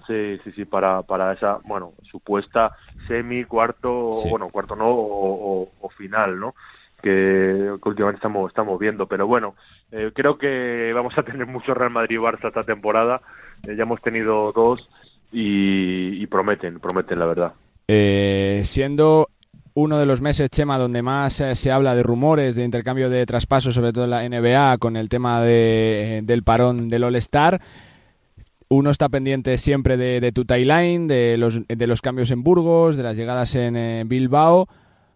Sí, sí, sí, para, para esa, bueno, supuesta semi, cuarto, bueno, cuarto no, o, final, ¿no? Que, últimamente estamos, estamos viendo. Pero bueno, eh, creo que vamos a tener mucho Real Madrid-Barça esta temporada. Eh, ya hemos tenido dos y, prometen, prometen la verdad. Eh, siendo uno de los meses, Chema, donde más se habla de rumores, de intercambio de traspasos, sobre todo en la NBA, con el tema de, del parón del All-Star uno está pendiente siempre de, de tu timeline, de los, de los cambios en Burgos, de las llegadas en eh, Bilbao.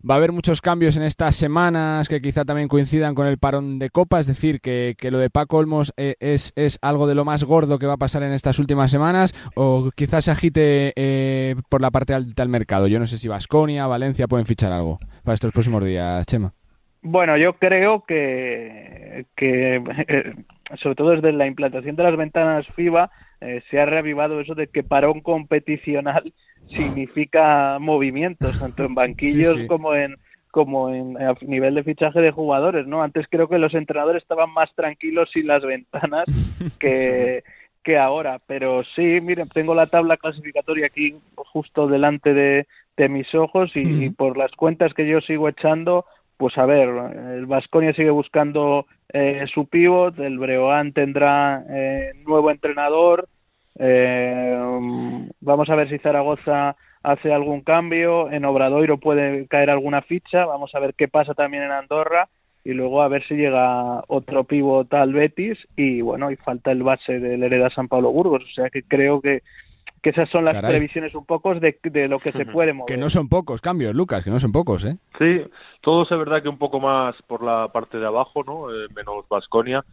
Va a haber muchos cambios en estas semanas que quizá también coincidan con el parón de Copa, es decir, que, lo de Paco Olmos eh, es, es, algo de lo más gordo que va a pasar en estas últimas semanas, o quizás se agite eh, por la parte del mercado. Yo no sé si Vasconia, Valencia pueden fichar algo para estos próximos días, Chema. Bueno, yo creo que, que sobre todo desde la implantación de las ventanas FIBA, eh, se ha reavivado eso de que parón competicional significa movimientos, tanto en banquillos como en como en a nivel de fichaje de jugadores, ¿no? Antes creo que los entrenadores estaban más tranquilos sin las ventanas que, que ahora, pero sí, miren, tengo la tabla clasificatoria aquí justo delante de, de mis ojos y, por las cuentas que yo sigo echando, pues a ver, el Vasconia sigue buscando eh, su pivot, el Breoán tendrá eh, nuevo entrenador, eh, vamos a ver si Zaragoza hace algún cambio, en Obradoiro puede caer alguna ficha, vamos a ver qué pasa también en Andorra y luego a ver si llega otro pivot al Betis y bueno, y falta el base del Hereda San Pablo Burgos, o sea que creo que que esas son las previsiones un poco de, de lo que se puede mover. Que no son pocos cambios, Lucas, que no son pocos, ¿eh? Sí, todos es verdad que un poco más por la parte de abajo, ¿no? Eh, menos Vasconia.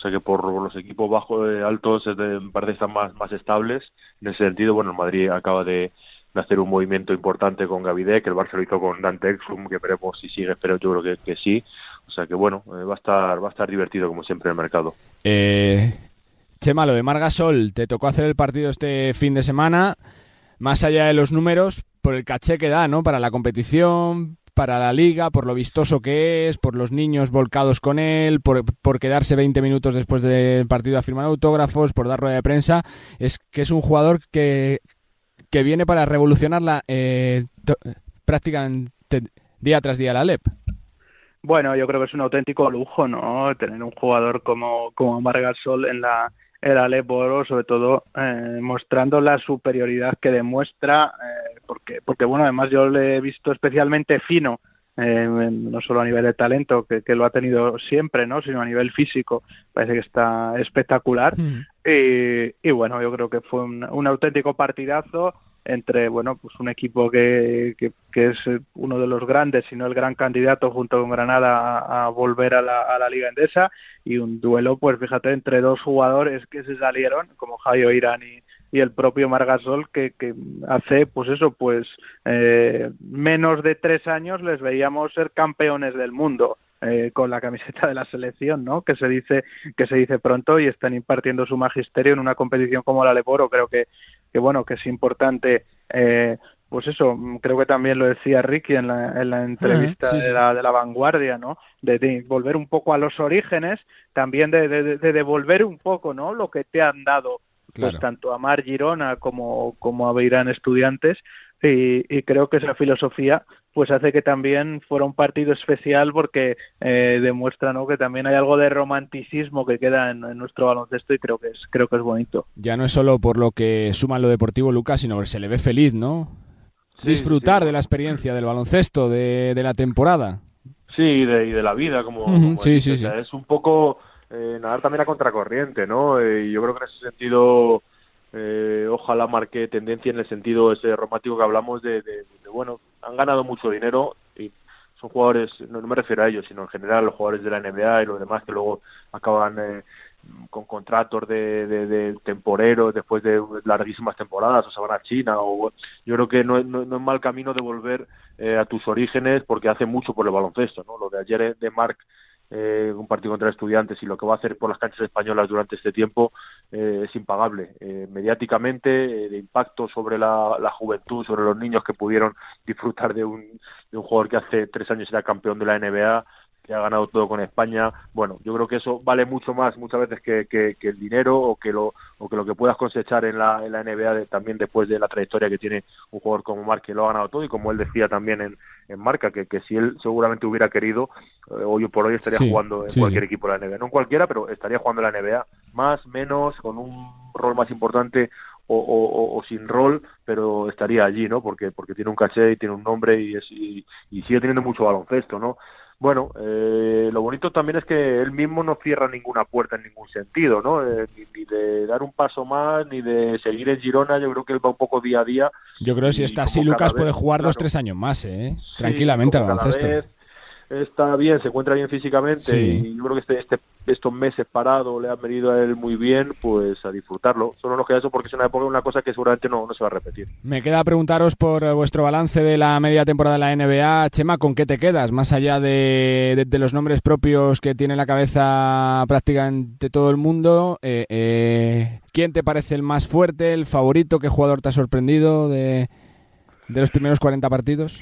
O sea que por los equipos bajos, eh, altos, eh, parece que están más, más estables. En ese sentido, bueno, el Madrid acaba de, hacer un movimiento importante con Gavidec, el Barça lo hizo con Dante Exum, que veremos si sigue, pero yo creo que, que sí. O sea que bueno, eh, va a estar va a estar divertido como siempre el mercado. Eh, Chema, lo de Margasol, te tocó hacer el partido este fin de semana. Más allá de los números, por el caché que da, ¿no? Para la competición, para la liga, por lo vistoso que es, por los niños volcados con él, por, quedarse 20 minutos después del partido a firmar autógrafos, por dar rueda de prensa, es que es un jugador que, que viene para revolucionar la eh, prácticamente día tras día la LEP. Bueno, yo creo que es un auténtico lujo, ¿no? Tener un jugador como, como Margasol en la, el Aleppo sobre todo eh, mostrando la superioridad que demuestra, eh, porque, porque bueno, además yo le he visto especialmente fino, eh, no solo a nivel de talento, que, que, lo ha tenido siempre, ¿no? sino a nivel físico, parece que está espectacular. Mm. Y, y, bueno, yo creo que fue un, un auténtico partidazo entre bueno pues un equipo que, que, es uno de los grandes si no el gran candidato junto con Granada a, volver a la, a la, Liga Endesa y un duelo pues fíjate entre dos jugadores que se salieron como Jairo Irán y, y el propio Margasol que, que hace pues eso pues eh, menos de tres años les veíamos ser campeones del mundo eh, con la camiseta de la selección, ¿no? Que se dice que se dice pronto y están impartiendo su magisterio en una competición como la Leporo. Creo que, que bueno que es importante. Eh, pues eso, creo que también lo decía Ricky en la, en la entrevista De, la, de la vanguardia, ¿no? De, volver un poco a los orígenes, también de, de, devolver un poco, ¿no? Lo que te han dado, pues tanto a Mar Girona como, como a Beirán Estudiantes, y, creo que esa filosofía pues hace que también fuera un partido especial porque eh, demuestra ¿no? que también hay algo de romanticismo que queda en, nuestro baloncesto y creo que es creo que es bonito. Ya no es solo por lo que suma lo deportivo Lucas sino que se le ve feliz no disfrutar de la experiencia del baloncesto de, de la temporada. Sí y de, y de la vida como, sí, sí, sí. es un poco eh, nadar también a contracorriente no eh, y yo creo que en ese sentido eh, ojalá marque tendencia en el sentido ese romántico que hablamos de, bueno, han ganado mucho dinero y son jugadores, no, me refiero a ellos, sino en general los jugadores de la NBA y los demás que luego acaban eh, con contratos de, de, temporeros después de larguísimas temporadas o se van a China o yo creo que no, no, es mal camino de volver eh, a tus orígenes porque hace mucho por el baloncesto, ¿no? Lo de ayer de Marc eh, un partido contra estudiantes y lo que va a hacer por las canchas españolas durante este tiempo eh, es impagable. Eh, mediáticamente, de impacto sobre la, juventud, sobre los niños que pudieron disfrutar de un, de un jugador que hace tres años era campeón de la NBA, que ha ganado todo con España. Bueno, yo creo que eso vale mucho más muchas veces que, que, el dinero o que lo o que lo que puedas cosechar en la, en la NBA también después de la trayectoria que tiene un jugador como Marc que lo ha ganado todo y como él decía también en, en Marca que, que si él seguramente hubiera querido eh, hoy por hoy estaría jugando en cualquier equipo de la NBA, no en cualquiera, pero estaría jugando en la NBA más, menos, con un rol más importante o, o, sin rol, pero estaría allí, ¿no? Porque porque tiene un caché y tiene un nombre y, es, y, y sigue teniendo mucho baloncesto, ¿no? Bueno, eh, lo bonito también es que él mismo no cierra ninguna puerta en ningún sentido, ¿no? Eh, ni, de dar un paso más, ni de seguir en Girona, yo creo que él va un poco día a día. Yo creo que si está así, Lucas puede jugar dos, tres años más, ¿eh? Tranquilamente al baloncesto está bien, se encuentra bien físicamente y yo creo que este, este, estos meses parados le han venido a él muy bien, pues a disfrutarlo. Solo nos queda eso porque es una época, una cosa que seguramente no, no se va a repetir. Me queda preguntaros por eh, vuestro balance de la media temporada de la NBA. Chema, ¿con qué te quedas? Más allá de, de, los nombres propios que tiene la cabeza prácticamente todo el mundo, eh, eh, ¿quién te parece el más fuerte, el favorito? ¿Qué jugador te ha sorprendido de, de los primeros 40 partidos?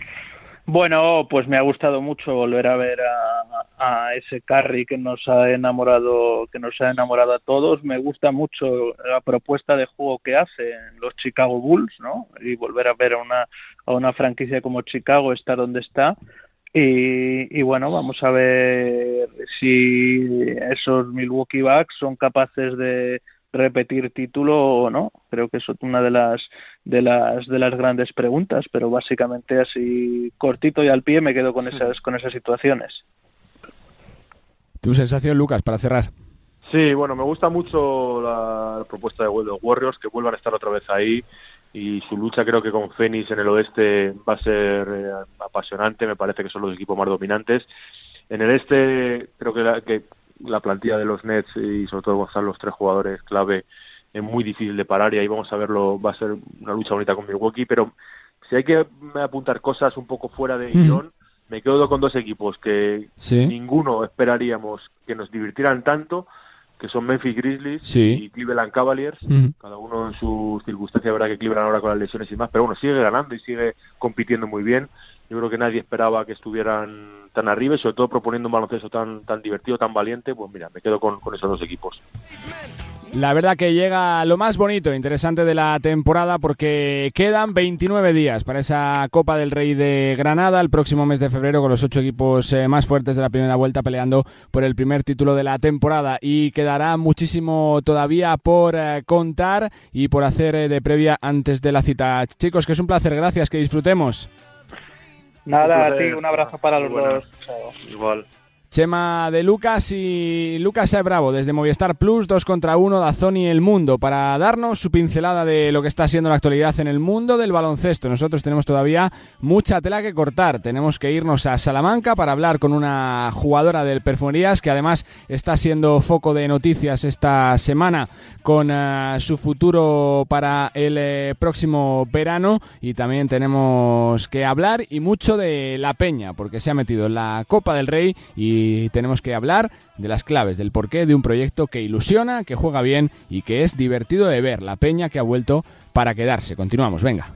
Bueno, pues me ha gustado mucho volver a ver a, ese Carry que nos ha enamorado, que nos ha enamorado a todos. Me gusta mucho la propuesta de juego que hacen los Chicago Bulls, ¿no? Y volver a ver a una, a una franquicia como Chicago está donde está. Y, y, bueno, vamos a ver si esos Milwaukee Bucks son capaces de, repetir título o no. Creo que es una de las de las de las grandes preguntas, pero básicamente así cortito y al pie me quedo con esas con esas situaciones. ¿Tu sensación, Lucas, para cerrar? Sí, bueno, me gusta mucho la, propuesta de los Warriors, que vuelvan a estar otra vez ahí y su lucha creo que con Phoenix en el oeste va a ser eh, apasionante, me parece que son los equipos más dominantes. En el este creo que, que la plantilla de los Nets y sobre todo están los tres jugadores clave es muy difícil de parar y ahí vamos a verlo, va a ser una lucha bonita con Milwaukee, pero si hay que apuntar cosas un poco fuera de guion, me quedo con dos equipos que ninguno esperaríamos que nos divirtieran tanto, que son Memphis Grizzlies y Cleveland Cavaliers, cada uno en sus circunstancias, verdad que Cleveland ahora con las lesiones y más, pero bueno, sigue ganando y sigue compitiendo muy bien. Yo creo que nadie esperaba que estuvieran tan arriba y sobre todo proponiendo un baloncesto tan, tan divertido, tan valiente, pues mira, me quedo con, con esos dos equipos. La verdad que llega lo más bonito e interesante de la temporada porque quedan 29 días para esa Copa del Rey de Granada el próximo mes de febrero con los ocho equipos eh, más fuertes de la primera vuelta peleando por el primer título de la temporada y quedará muchísimo todavía por eh, contar y por hacer eh, de previa antes de la cita. Chicos, que es un placer, gracias, que disfrutemos. Nada, a ti, un abrazo para los dos. Igual. Chema de Lucas y Lucas E. Bravo desde Movistar Plus, dos contra uno, Dazón y El Mundo, para darnos su pincelada de lo que está siendo la actualidad en el mundo del baloncesto. Nosotros tenemos todavía mucha tela que cortar. Tenemos que irnos a Salamanca para hablar con una jugadora del Perfumerías que además está siendo foco de noticias esta semana con eh, su futuro para el eh, próximo verano. Y también tenemos que hablar y mucho de la Peña, porque se ha metido en la Copa del Rey y y tenemos que hablar de las claves, del porqué de un proyecto que ilusiona, que juega bien y que es divertido de ver. La peña que ha vuelto para quedarse. Continuamos, venga.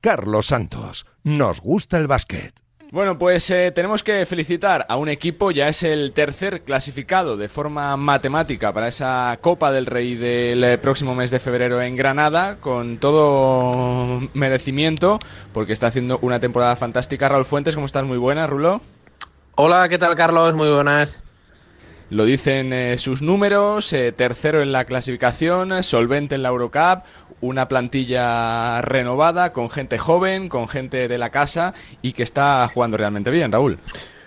Carlos Santos, nos gusta el básquet. Bueno, pues eh, tenemos que felicitar a un equipo, ya es el tercer clasificado de forma matemática para esa Copa del Rey del eh, próximo mes de febrero en Granada, con todo merecimiento, porque está haciendo una temporada fantástica. Raúl Fuentes, ¿cómo estás? Muy buena, Rulo. Hola, ¿qué tal, Carlos? Muy buenas. Lo dicen eh, sus números, tercero en la clasificación, solvente en la Eurocup, una plantilla renovada, con gente joven, con gente de la casa y que está jugando realmente bien, Raúl.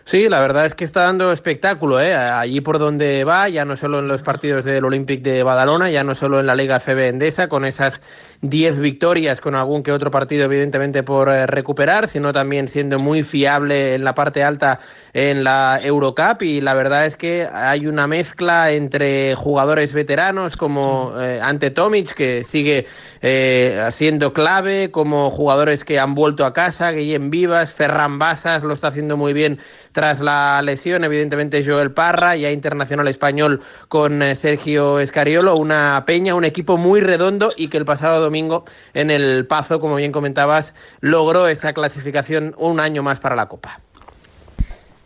Sí, la verdad es que está dando espectáculo, ¿eh? allí por donde va, ya no solo en los partidos del Olympic de Badalona, ya no solo en la Liga CB Endesa, con esas 10 victorias con algún que otro partido evidentemente por eh, recuperar, sino también siendo muy fiable en la parte alta en la Eurocup. Y la verdad es que hay una mezcla entre jugadores veteranos como eh, Ante Tomic que sigue eh, siendo clave, como jugadores que han vuelto a casa, Guillem Vivas, Ferran Basas lo está haciendo muy bien tras la lesión, evidentemente Joel Parra, ya internacional español con Sergio Escariolo, una peña, un equipo muy redondo y que el pasado domingo en el Pazo, como bien comentabas, logró esa clasificación un año más para la Copa.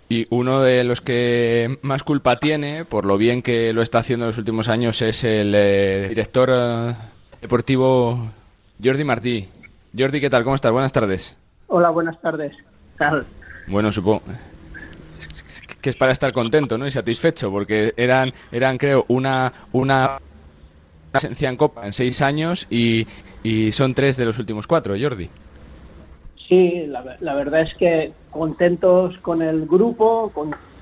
Y uno de los que más culpa tiene, por lo bien que lo está haciendo en los últimos años, es el eh, director eh, deportivo Jordi Martí. Jordi, ¿qué tal? ¿Cómo estás? Buenas tardes. Hola, buenas tardes. Bueno, supongo que es para estar contento ¿no? y satisfecho, porque eran, eran creo, una, una presencia en Copa en seis años y, son tres de los últimos cuatro, Jordi. Sí, la, verdad es que contentos con el grupo,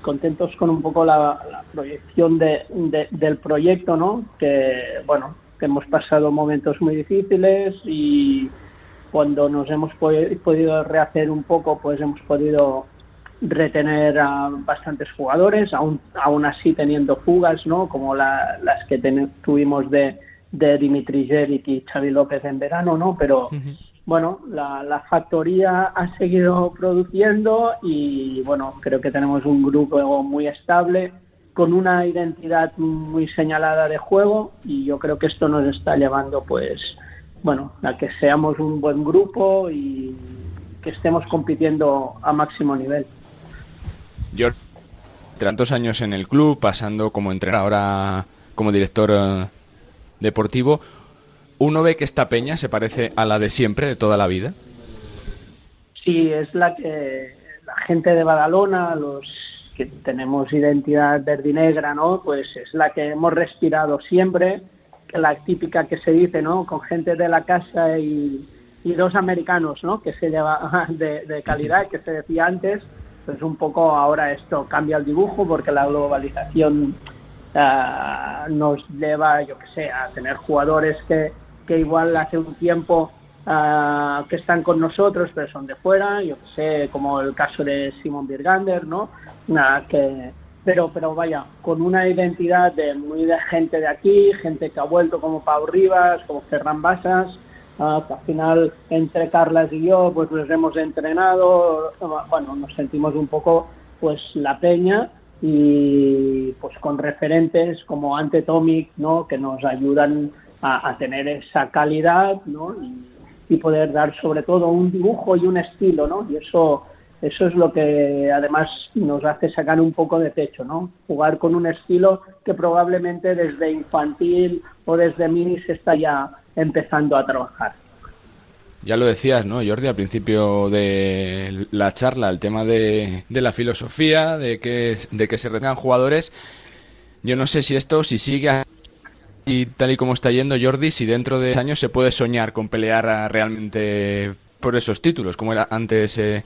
contentos con un poco la, proyección de, del proyecto, ¿no? Que, bueno, hemos pasado momentos muy difíciles y cuando nos hemos podido rehacer un poco, pues hemos podido retener a bastantes jugadores, aún, aún así teniendo fugas, ¿no? Como las que tuvimos de, de Dimitri Jeric y Xavi López en verano, ¿no? Pero bueno, la, la, factoría ha seguido produciendo y bueno, creo que tenemos un grupo muy estable con una identidad muy señalada de juego y yo creo que esto nos está llevando pues bueno, a que seamos un buen grupo y que estemos compitiendo a máximo nivel. Yo, tantos años en el club, pasando como entrenador como director eh, deportivo, ¿uno ve que esta peña se parece a la de siempre, de toda la vida? Sí, es la que la gente de Badalona, los que tenemos identidad verdinegra, ¿no? Pues es la que hemos respirado siempre, la típica que se dice, ¿no? Con gente de la casa y, dos americanos, ¿no? Que se lleva de calidad, que se decía antes, pues un poco ahora esto cambia el dibujo porque la globalización uh, nos lleva, yo que sé, a tener jugadores que, que igual hace un tiempo uh, que están con nosotros pero son de fuera, yo que sé, como el caso de Simon Birgander, ¿no? nada, que, pero, pero vaya, con una identidad de muy de gente de aquí, gente que ha vuelto como Pau Rivas, como Ferran Basas, ah, al final entre Carlas y yo pues les hemos entrenado, bueno, nos sentimos un poco pues la peña y pues con referentes como Ante Tomic, ¿no? que nos ayudan a, tener esa calidad ¿no? y, y, poder dar sobre todo un dibujo y un estilo, ¿no? Y eso eso es lo que además nos hace sacar un poco de techo, ¿no? Jugar con un estilo que probablemente desde infantil o desde mini se está ya empezando a trabajar. Ya lo decías, ¿no, Jordi, al principio de la charla, el tema de, la filosofía, de que, de que se retengan jugadores. Yo no sé si esto, si sigue y tal y como está yendo Jordi, si dentro de años se puede soñar con pelear realmente por esos títulos, como era antes eh,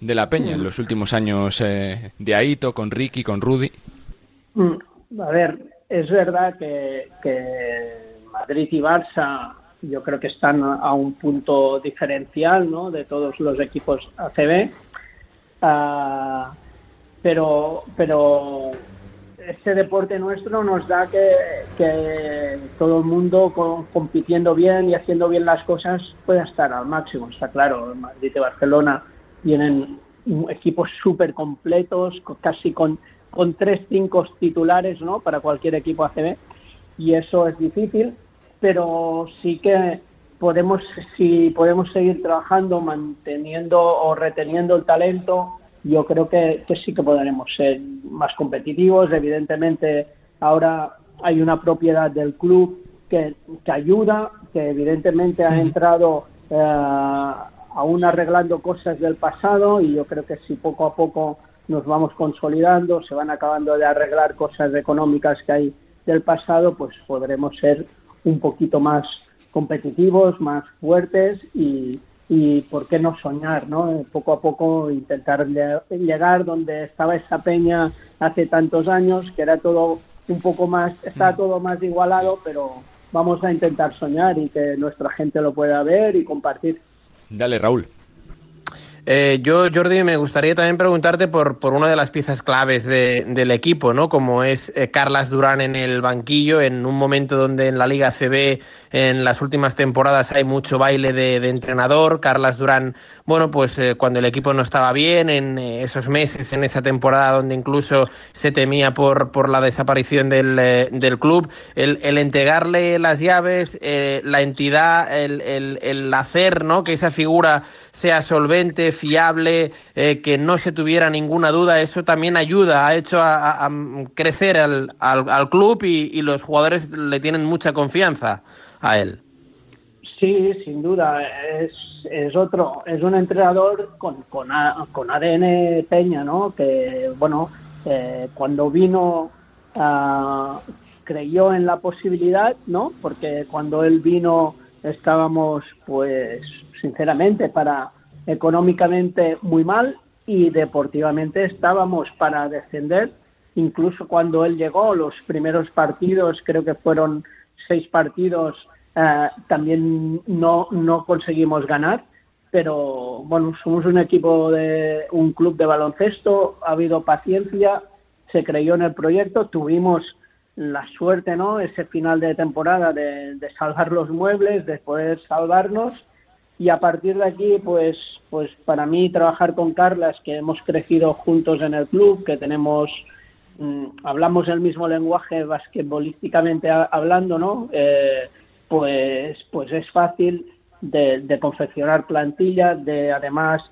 de la Peña en los últimos años eh, de Aito, con Ricky, con Rudy? Mm, a ver, es verdad que, Madrid y Barça yo creo que están a un punto diferencial ¿no? de todos los equipos ACB, ah, pero, pero este deporte nuestro nos da que, que todo el mundo compitiendo bien y haciendo bien las cosas pueda estar al máximo, está claro, Madrid y Barcelona tienen equipos súper completos, casi con, con tres, cinco titulares ¿no? para cualquier equipo ACB, y eso es difícil, pero sí que podemos, si podemos seguir trabajando, manteniendo o reteniendo el talento, yo creo que, sí que podremos ser más competitivos. Evidentemente, ahora hay una propiedad del club que, que ayuda, que evidentemente ha entrado eh, aún arreglando cosas del pasado y yo creo que si poco a poco nos vamos consolidando, se van acabando de arreglar cosas económicas que hay del pasado, pues podremos ser un poquito más competitivos, más fuertes y, y por qué no soñar, ¿no? Poco a poco intentar llegar donde estaba esa peña hace tantos años, que era todo un poco más, está mm. todo más igualado, pero vamos a intentar soñar y que nuestra gente lo pueda ver y compartir. Dale, Raúl. Eh, yo, Jordi, me gustaría también preguntarte por, por una de las piezas claves del equipo, ¿no? Como es eh, Carlas Durán en el banquillo, en un momento donde en la Liga CB, en las últimas temporadas, hay mucho baile de, entrenador. Carlas Durán, bueno, pues eh, cuando el equipo no estaba bien, en esos meses, en esa temporada donde incluso se temía por, por la desaparición del, del club, el, el, entregarle las llaves, la entidad, el, el hacer, ¿no? Que esa figura sea solvente, fiable, eh, que no se tuviera ninguna duda, eso también ayuda, ha hecho a, crecer al, al, club y, los jugadores le tienen mucha confianza a él. Sí, sin duda, es, es otro, es un entrenador con, con, con ADN Peña, ¿no? Que, bueno, eh, cuando vino uh, creyó en la posibilidad, ¿no? Porque cuando él vino estábamos, pues, sinceramente, para económicamente muy mal y deportivamente estábamos para descender. Incluso cuando él llegó, los primeros partidos, creo que fueron seis partidos, eh, también no, no conseguimos ganar. Pero bueno, somos un equipo de un club de baloncesto, ha habido paciencia, se creyó en el proyecto, tuvimos la suerte, ¿no? Ese final de temporada de, de salvar los muebles, de poder salvarnos y a partir de aquí, pues, pues para mí trabajar con Carlas, que hemos crecido juntos en el club, que tenemos, mm, hablamos el mismo lenguaje basquetbolísticamente hablando, ¿no? Eh, pues, pues es fácil de, de, confeccionar plantillas, de además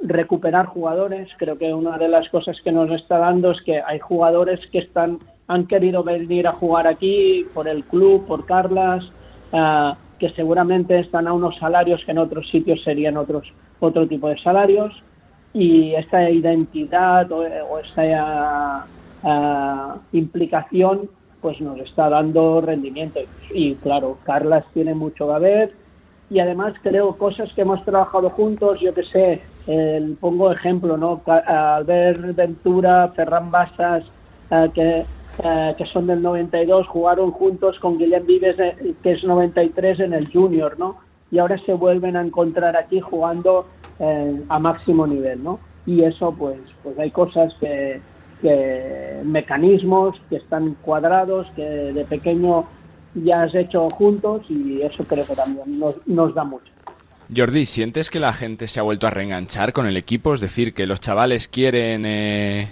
recuperar jugadores. Creo que una de las cosas que nos está dando es que hay jugadores que están han querido venir a jugar aquí por el club, por Carlas. Uh, que seguramente están a unos salarios que en otros sitios serían otros otro tipo de salarios y esta identidad o, esta uh, implicación pues nos está dando rendimiento. Y claro Carlas tiene mucho que ver y además creo cosas que hemos trabajado juntos yo que sé el, pongo ejemplo no Albert Ventura Ferran Basas uh, que eh, que son del 92, jugaron juntos con Guillem Vives, eh, que es 93 en el Junior, ¿no? Y ahora se vuelven a encontrar aquí jugando eh, a máximo nivel, ¿no? y eso pues pues hay cosas que, que mecanismos que están cuadrados que de pequeño ya has hecho juntos y eso creo que también nos, nos da mucho. Jordi, ¿sientes que la gente se ha vuelto a reenganchar con el equipo? Es decir, que los chavales quieren eh,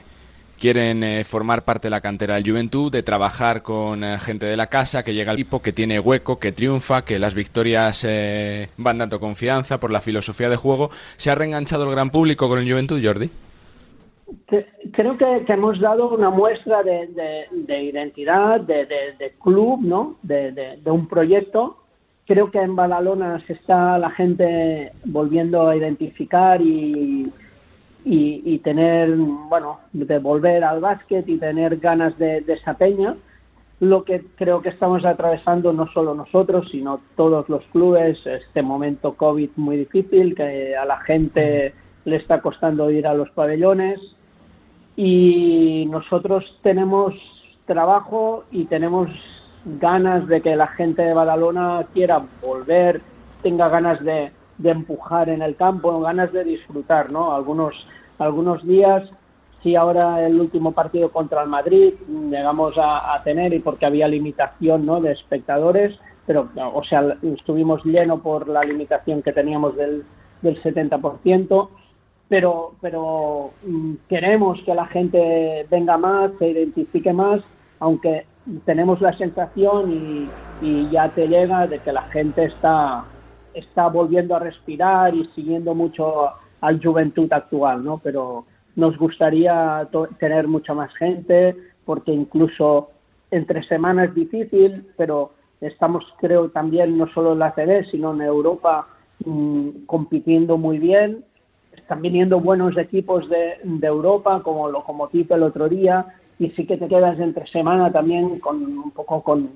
quieren eh, formar parte de la cantera del Juventud, de trabajar con eh, gente de la casa, que llega al equipo, que tiene hueco, que triunfa, que las victorias eh, van dando confianza por la filosofía de juego. ¿Se ha reenganchado el gran público con el Juventud, Jordi? Creo que, hemos dado una muestra de, identidad, de, club, ¿no? de, un proyecto. Creo que en Badalona se está la gente volviendo a identificar y, y, tener, bueno, de volver al básquet y tener ganas de, esa peña. Lo que creo que estamos atravesando no solo nosotros, sino todos los clubes, este momento COVID muy difícil, que a la gente le está costando ir a los pabellones. Y nosotros tenemos trabajo y tenemos ganas de que la gente de Badalona quiera volver, tenga ganas de, de empujar en el campo, ganas de disfrutar, ¿no? Algunos, algunos días, sí ahora el último partido contra el Madrid llegamos a, tener y porque había limitación, ¿no? De espectadores, pero, o sea, estuvimos lleno por la limitación que teníamos del, del 70%, pero, pero mm, queremos que la gente venga más, se identifique más, aunque tenemos la sensación y, y ya te llega de que la gente está está volviendo a respirar y siguiendo mucho al juventud actual, ¿no? Pero nos gustaría tener mucha más gente porque incluso entre semanas es difícil, pero estamos creo también no solo en la CD, sino en Europa mm, compitiendo muy bien. Están viniendo buenos equipos de, de Europa como Locomotiv el otro día y sí que te quedas entre semana también con un poco con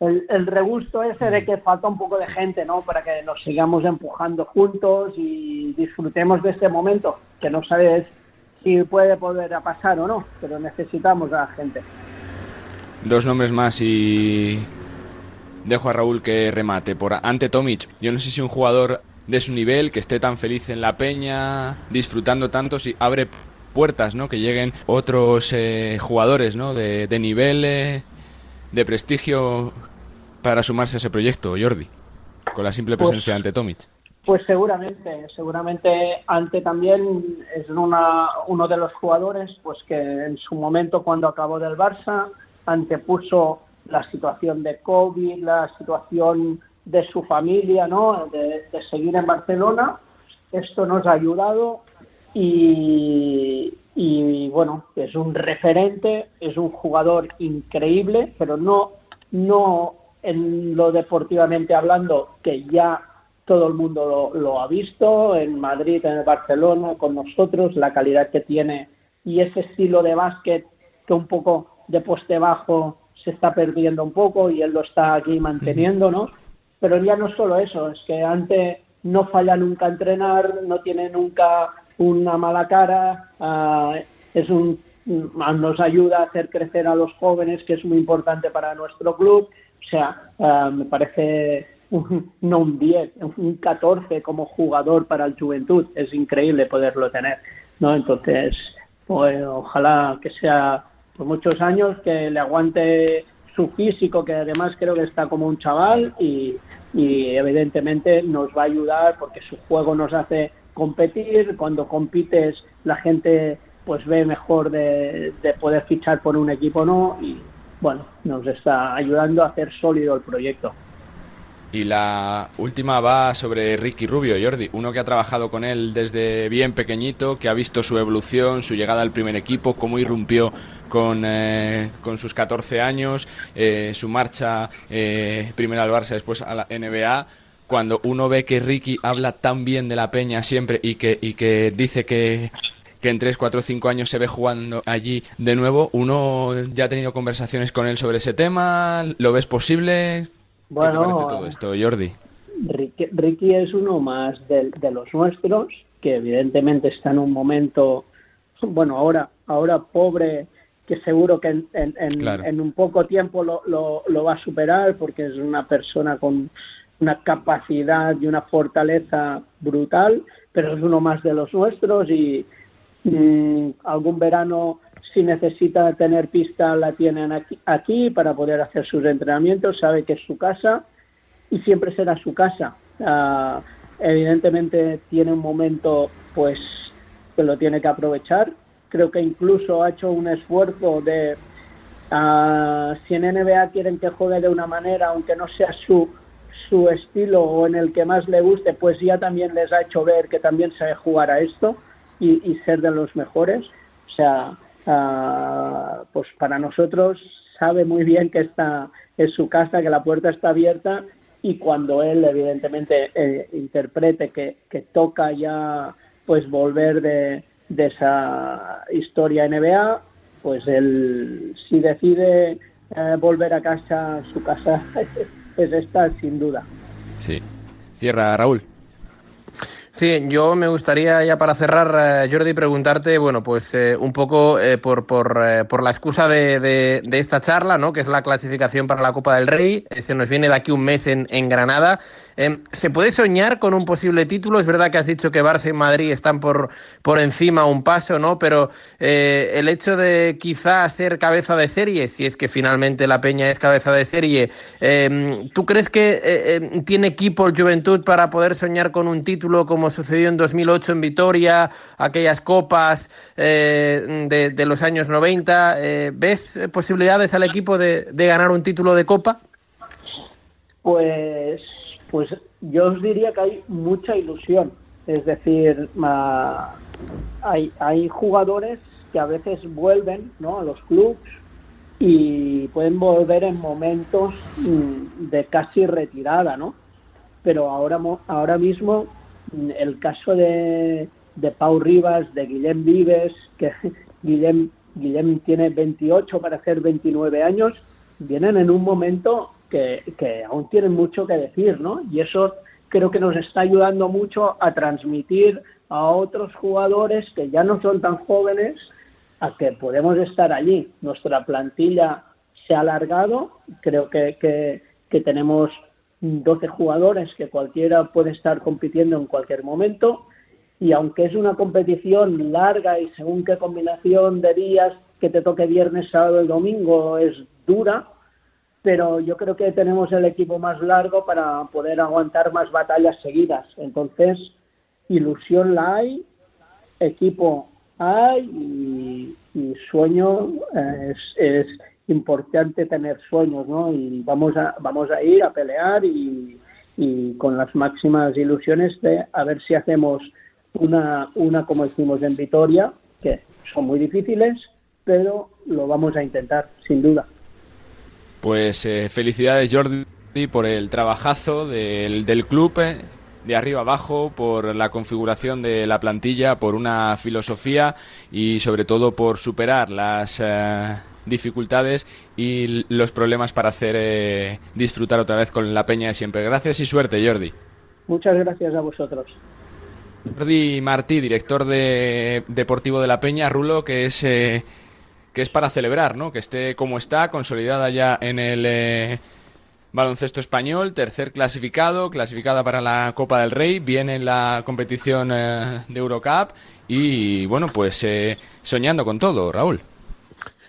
el, regusto ese de que falta un poco de gente, ¿no? Para que nos sigamos empujando juntos y disfrutemos de este momento, que no sabes si puede poder pasar o no, pero necesitamos a la gente. Dos nombres más y dejo a Raúl que remate. Por ante Tomic, yo no sé si un jugador de su nivel, que esté tan feliz en la peña, disfrutando tanto, si abre puertas, ¿no? Que lleguen otros eh, jugadores, ¿no? De, de nivel eh, de prestigio para sumarse a ese proyecto, Jordi, con la simple pues presencia ante Tomic? Pues seguramente, seguramente Ante también es una, uno de los jugadores pues que en su momento cuando acabó del Barça antepuso la situación de COVID, la situación de su familia, ¿no? de, de seguir en Barcelona. Esto nos ha ayudado y, y bueno, es un referente, es un jugador increíble, pero no, no en lo deportivamente hablando, que ya todo el mundo lo, ha visto, en Madrid, en Barcelona, con nosotros, la calidad que tiene y ese estilo de básquet que un poco de poste bajo se está perdiendo un poco y él lo está aquí manteniendo, ¿no? Pero ya no solo eso, es que antes no falla nunca entrenar, no tiene nunca una mala cara, ah, es un, nos ayuda a hacer crecer a los jóvenes, que es muy importante para nuestro club. O sea, ah, me parece no un 10, un 14 como jugador para el Juventud. Es increíble poderlo tener. ¿no? Entonces, pues, ojalá que sea por muchos años, que le aguante su físico, que además creo que está como un chaval y, y evidentemente nos va a ayudar porque su juego nos hace competir, cuando compites la gente pues ve mejor de, poder fichar por un equipo o no y bueno, nos está ayudando a hacer sólido el proyecto. Y la última va sobre Ricky Rubio, Jordi, uno que ha trabajado con él desde bien pequeñito, que ha visto su evolución, su llegada al primer equipo, cómo irrumpió con, eh, con sus 14 años, eh, su marcha eh, primero al Barça, después a la NBA cuando uno ve que Ricky habla tan bien de la peña siempre y que, y que dice que, que en 3, 4, 5 años se ve jugando allí de nuevo, uno ya ha tenido conversaciones con él sobre ese tema, ¿lo ves posible? Bueno, ¿Qué te parece todo esto, Jordi? Ricky, es uno más de, los nuestros, que evidentemente está en un momento, bueno, ahora, ahora pobre, que seguro que en, en, un poco tiempo lo, lo, lo va a superar porque es una persona con una capacidad y una fortaleza brutal, pero es uno más de los nuestros y mm, algún verano si necesita tener pista la tienen aquí, aquí, para poder hacer sus entrenamientos, sabe que es su casa y siempre será su casa. Ah, evidentemente tiene un momento pues que lo tiene que aprovechar. Creo que incluso ha hecho un esfuerzo de uh, si en NBA quieren que juegue de una manera, aunque no sea su su estilo o en el que más le guste, pues ya también les ha hecho ver que también sabe jugar a esto y, ser de los mejores. O sea, uh, pues para nosotros sabe muy bien que esta es su casa, que la puerta está abierta y cuando él evidentemente eh, interprete que, toca ya pues volver de, de, esa historia NBA, pues él si decide eh, volver a casa, su casa es esta sin duda. Sí. Cierra Raúl. Sí, yo me gustaría ya para cerrar, eh, Jordi, preguntarte, bueno, pues eh, un poco eh, por, por, por, la excusa de, de, de, esta charla, ¿no? Que es la clasificación para la Copa del Rey. se nos viene de aquí un mes en, en Granada. Em, ¿Se puede soñar con un posible título? Es verdad que has dicho que Barça y Madrid están por, por encima un paso, ¿no? Pero el hecho de quizá ser cabeza de serie, si es que finalmente la Peña es cabeza de serie, em, ¿tú crees que em, tiene equipo el Juventud para poder soñar con un título como sucedió en 2008 en Vitoria, aquellas copas eh, de, los años 90. Eh, ¿Ves posibilidades al equipo de, ganar un título de copa? Pues, pues yo os diría que hay mucha ilusión. Es decir, hay, hay jugadores que a veces vuelven ¿no? a los clubes y pueden volver en momentos mm, de casi retirada, ¿no? Pero ahora, ahora mismo el caso de, de Pau Rivas, de Guillem Vives, que Guillem, Guillem tiene 28 para hacer 29 años, vienen en un momento que, que aún tienen mucho que decir, ¿no? Y eso creo que nos está ayudando mucho a transmitir a otros jugadores que ya no son tan jóvenes a que podemos estar allí. Nuestra plantilla se ha alargado, creo que, que, que tenemos 12 jugadores que cualquiera puede estar compitiendo en cualquier momento y aunque es una competición larga y según qué combinación de días que te toque viernes, sábado y domingo es dura, pero yo creo que tenemos el equipo más largo para poder aguantar más batallas seguidas. Entonces, ilusión la hay, equipo hay y, sueño eh, es importante tener sueños, ¿no? Y vamos a, vamos a ir a pelear y, con las máximas ilusiones de a ver si hacemos una, una como hicimos en Vitoria, que son muy difíciles, pero lo vamos a intentar, sin duda. Pues eh, felicidades Jordi por el trabajazo del, del club, eh, de arriba abajo, por la configuración de la plantilla, por una filosofía y sobre todo por superar las... Eh, dificultades y los problemas para hacer eh, disfrutar otra vez con la peña de siempre. Gracias y suerte, Jordi. Muchas gracias a vosotros. Jordi Martí, director de Deportivo de la Peña, Rulo, que es que es para celebrar, ¿no? Que esté como está, consolidada ya en el eh, baloncesto español, tercer clasificado, clasificada para la Copa del Rey, viene en la competición de Eurocup y bueno, pues soñando con todo, Raúl.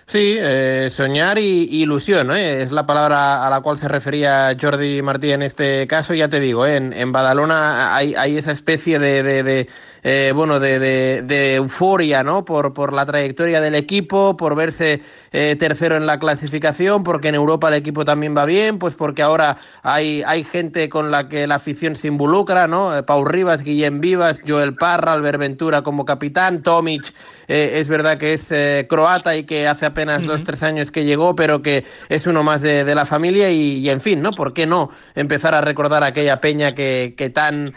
Sí, eh, soñar y, ilusión, ¿eh? es la palabra a la cual se refería Jordi Martí en este caso. Ya te digo, ¿eh? en, en, Badalona hay, hay, esa especie de, eh, bueno, de, de, euforia, ¿no? Por, por la trayectoria del equipo, por verse eh, tercero en la clasificación, porque en Europa el equipo también va bien, pues porque ahora hay, hay gente con la que la afición se involucra, ¿no? Eh, Pau Rivas, Guillem Vivas, Joel Parra, Albert Ventura como capitán, Tomic, es verdad que es croata y que hace apenas dos, tres años que llegó, pero que es uno más de, la familia y, en fin, ¿no? ¿Por qué no empezar a recordar aquella peña que, que tan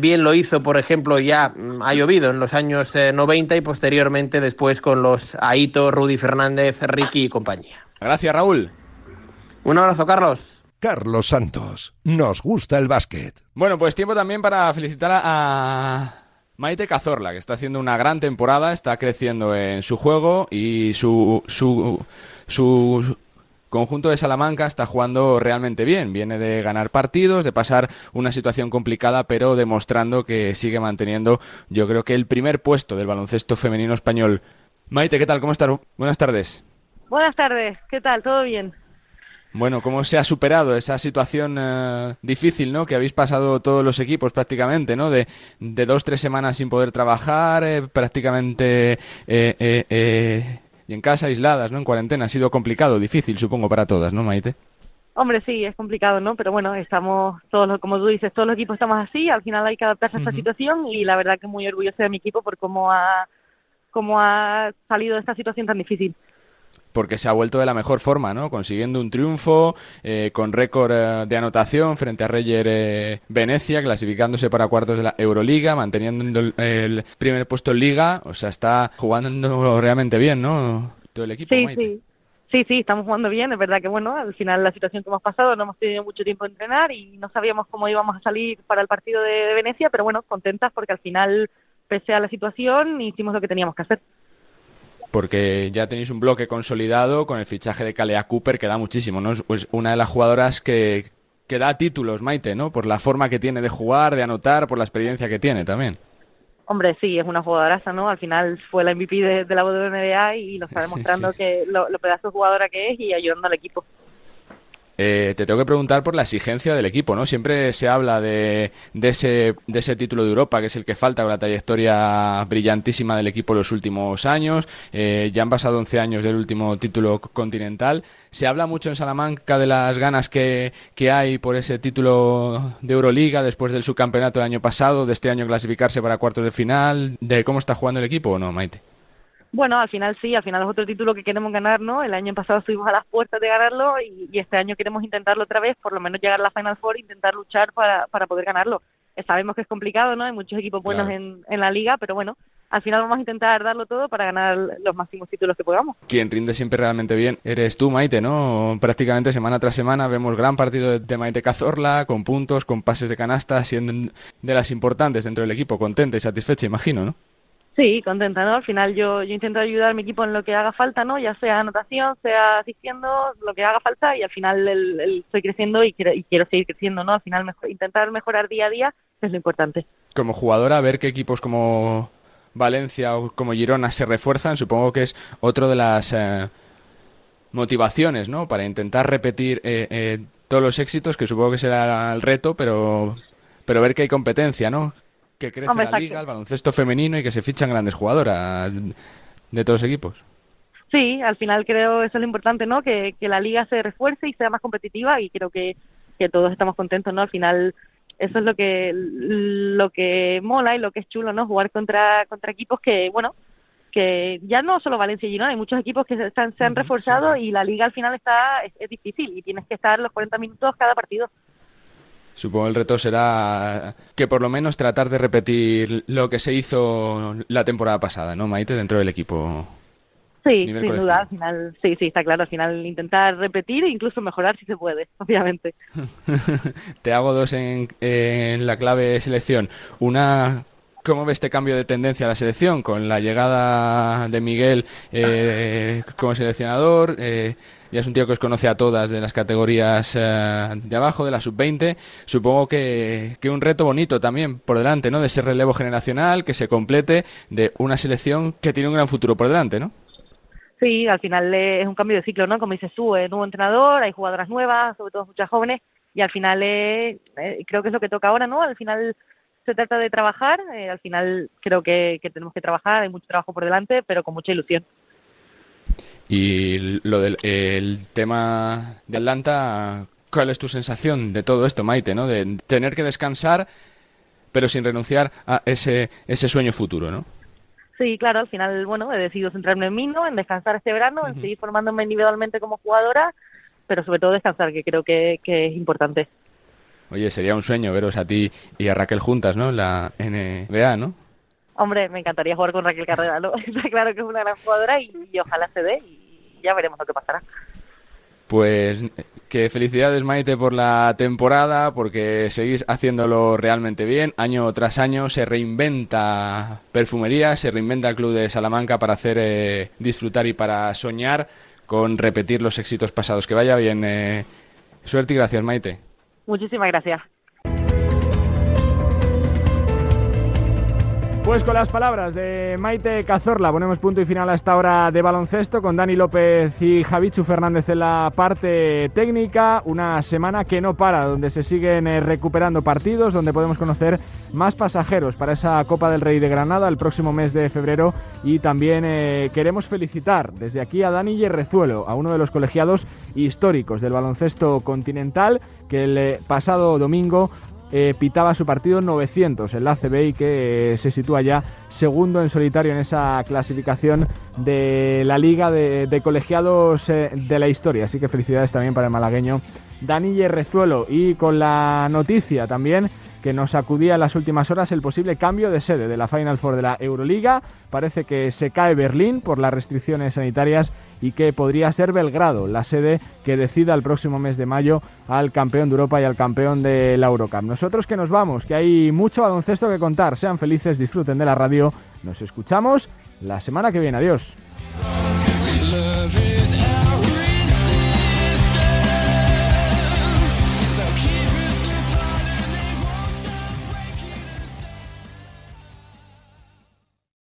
bien lo hizo, por ejemplo, ya ha llovido en los años 90 eh, y posteriormente después con los Aito, Rudy Fernández, Ricky y compañía. Gracias, Raúl. Un abrazo, Carlos. Carlos Santos, nos gusta el básquet. Bueno, pues tiempo también para felicitar a Maite Cazorla, que está haciendo una gran temporada, está creciendo en su juego y su, su, su conjunto de Salamanca está jugando realmente bien. Viene de ganar partidos, de pasar una situación complicada, pero demostrando que sigue manteniendo, yo creo que el primer puesto del baloncesto femenino español. Maite, ¿qué tal? ¿Cómo estás? Buenas tardes. Buenas tardes, ¿qué tal? ¿Todo bien? Bueno, ¿cómo se ha superado esa situación eh, difícil, ¿no? Que habéis pasado todos los equipos prácticamente, ¿no? De, de dos, tres semanas sin poder trabajar, eh, prácticamente eh, y en casa aisladas, ¿no? En cuarentena. Ha sido complicado, difícil, supongo, para todas, ¿no, Maite? Hombre, sí, es complicado, ¿no? Pero bueno, estamos todos, como tú dices, todos los equipos estamos así. Al final hay que adaptarse a esta situación y la verdad que muy orgulloso de mi equipo por cómo ha, cómo ha salido de esta situación tan difícil porque se ha vuelto de la mejor forma, ¿no? Consiguiendo un triunfo eh, con récord eh, de anotación frente a Reyer eh, Venecia, clasificándose para cuartos de la Euroliga, manteniendo el, primer puesto en Liga. O sea, está jugando realmente bien, ¿no? Todo el equipo. Sí, sí. Sí, sí, estamos jugando bien. Es verdad que, bueno, al final la situación que hemos pasado, no hemos tenido mucho tiempo de entrenar y no sabíamos cómo íbamos a salir para el partido de Venecia, pero bueno, contentas porque al final, pese a la situación, hicimos lo que teníamos que hacer porque ya tenéis un bloque consolidado con el fichaje de Kalea Cooper que da muchísimo, ¿no? Es una de las jugadoras que, que da títulos, Maite, ¿no? Por la forma que tiene de jugar, de anotar, por la experiencia que tiene también. Hombre, sí, es una jugadoraza, ¿no? Al final fue la MVP de, la WNBA y nos está demostrando que lo, lo pedazo de jugadora que es y ayudando al equipo. Eh, te tengo que preguntar por la exigencia del equipo, ¿no? Siempre se habla de, de, ese, de ese título de Europa, que es el que falta con la trayectoria brillantísima del equipo en los últimos años. Eh, ya han pasado 11 años del último título continental. Se habla mucho en Salamanca de las ganas que, que hay por ese título de Euroliga después del subcampeonato del año pasado, de este año clasificarse para cuartos de final, de cómo está jugando el equipo o no, Maite. Bueno, al final sí, al final es otro título que queremos ganar, ¿no? El año pasado estuvimos a las puertas de ganarlo y, este año queremos intentarlo otra vez, por lo menos llegar a la Final Four e intentar luchar para, para poder ganarlo. Eh, sabemos que es complicado, ¿no? Hay muchos equipos buenos en, en la liga, pero bueno, al final vamos a intentar darlo todo para ganar los máximos títulos que podamos. Quien rinde siempre realmente bien eres tú, Maite, ¿no? Prácticamente semana tras semana vemos gran partido de, Maite Cazorla, con puntos, con pases de canasta, siendo de las importantes dentro del equipo, contenta y satisfecha, imagino, ¿no? Sí, contenta, ¿no? Al final yo, intento ayudar a mi equipo en lo que haga falta, ¿no? Ya sea anotación, sea asistiendo, lo que haga falta y al final estoy creciendo y quiero, y quiero seguir creciendo, ¿no? Al final intentar mejorar día a día es lo importante. Como jugadora, ver qué equipos como Valencia o como Girona se refuerzan, supongo que es otro de las eh, motivaciones, ¿no? Para intentar repetir eh, eh, todos los éxitos, que supongo que será el reto, pero, pero ver que hay competencia, ¿no? Que crece la liga, el baloncesto femenino y que se fichan grandes jugadoras de todos los equipos. Sí, al final creo eso es lo importante, ¿no? Que, que la liga se refuerce y sea más competitiva y creo que, que todos estamos contentos, ¿no? Al final eso es lo que lo que mola y lo que es chulo, ¿no? Jugar contra contra equipos que, bueno, que ya no solo Valencia y Girona, hay muchos equipos que se, están, se han reforzado y la liga al final está es, difícil y tienes que estar los 40 minutos cada partido. Supongo el reto será que por lo menos tratar de repetir lo que se hizo la temporada pasada, ¿no, Maite, dentro del equipo? Sí, sin duda, al final, sí, sí, está claro, al final intentar repetir e incluso mejorar si se puede, obviamente. Te hago dos en, en la clave selección. Una ¿Cómo ves este cambio de tendencia a la selección con la llegada de Miguel eh, como seleccionador? Eh, ya es un tío que os conoce a todas de las categorías eh, de abajo, de la sub-20. Supongo que, que un reto bonito también por delante, ¿no? De ese relevo generacional que se complete de una selección que tiene un gran futuro por delante, ¿no? Sí, al final es un cambio de ciclo, ¿no? Como dices tú, es nuevo entrenador, hay jugadoras nuevas, sobre todo muchas jóvenes, y al final creo que es lo que toca ahora, ¿no? Al final se trata de trabajar. Eh, al final creo que, tenemos que trabajar, hay mucho trabajo por delante, pero con mucha ilusión. Y lo del el tema de Atlanta, ¿cuál es tu sensación de todo esto, Maite? ¿no? De tener que descansar, pero sin renunciar a ese, ese sueño futuro, ¿no? Sí, claro, al final, bueno, he decidido centrarme en mí, ¿no? En descansar este verano, en seguir formándome individualmente como jugadora, pero sobre todo descansar, que creo que, que es importante. Oye, sería un sueño veros a ti y a Raquel juntas, ¿no? La NBA, ¿no? Hombre, me encantaría jugar con Raquel Carrera, ¿no? Está claro que es una gran jugadora y, ojalá se dé y ya veremos lo que pasará. Pues que felicidades Maite por la temporada, porque seguís haciéndolo realmente bien. Año tras año se reinventa perfumería, se reinventa el Club de Salamanca para hacer eh, disfrutar y para soñar con repetir los éxitos pasados. Que vaya bien. Eh, suerte y gracias, Maite. Muchísimas gracias. Pues con las palabras de Maite Cazorla ponemos punto y final a esta hora de baloncesto con Dani López y Javichu Fernández en la parte técnica. Una semana que no para, donde se siguen eh, recuperando partidos, donde podemos conocer más pasajeros para esa Copa del Rey de Granada el próximo mes de febrero. Y también eh, queremos felicitar desde aquí a Dani Yerrezuelo, a uno de los colegiados históricos del baloncesto continental, que el eh, pasado domingo eh, pitaba su partido 900 en la ACB y que eh, se sitúa ya segundo en solitario en esa clasificación de la liga de, colegiados eh, de la historia. Así que felicidades también para el malagueño Dani Rezuelo y con la noticia también que nos acudía en las últimas horas el posible cambio de sede de la Final Four de la Euroliga. Parece que se cae Berlín por las restricciones sanitarias y que podría ser Belgrado la sede que decida el próximo mes de mayo al campeón de Europa y al campeón de la Eurocup. Nosotros que nos vamos, que hay mucho baloncesto que contar. Sean felices, disfruten de la radio. Nos escuchamos la semana que viene. Adiós.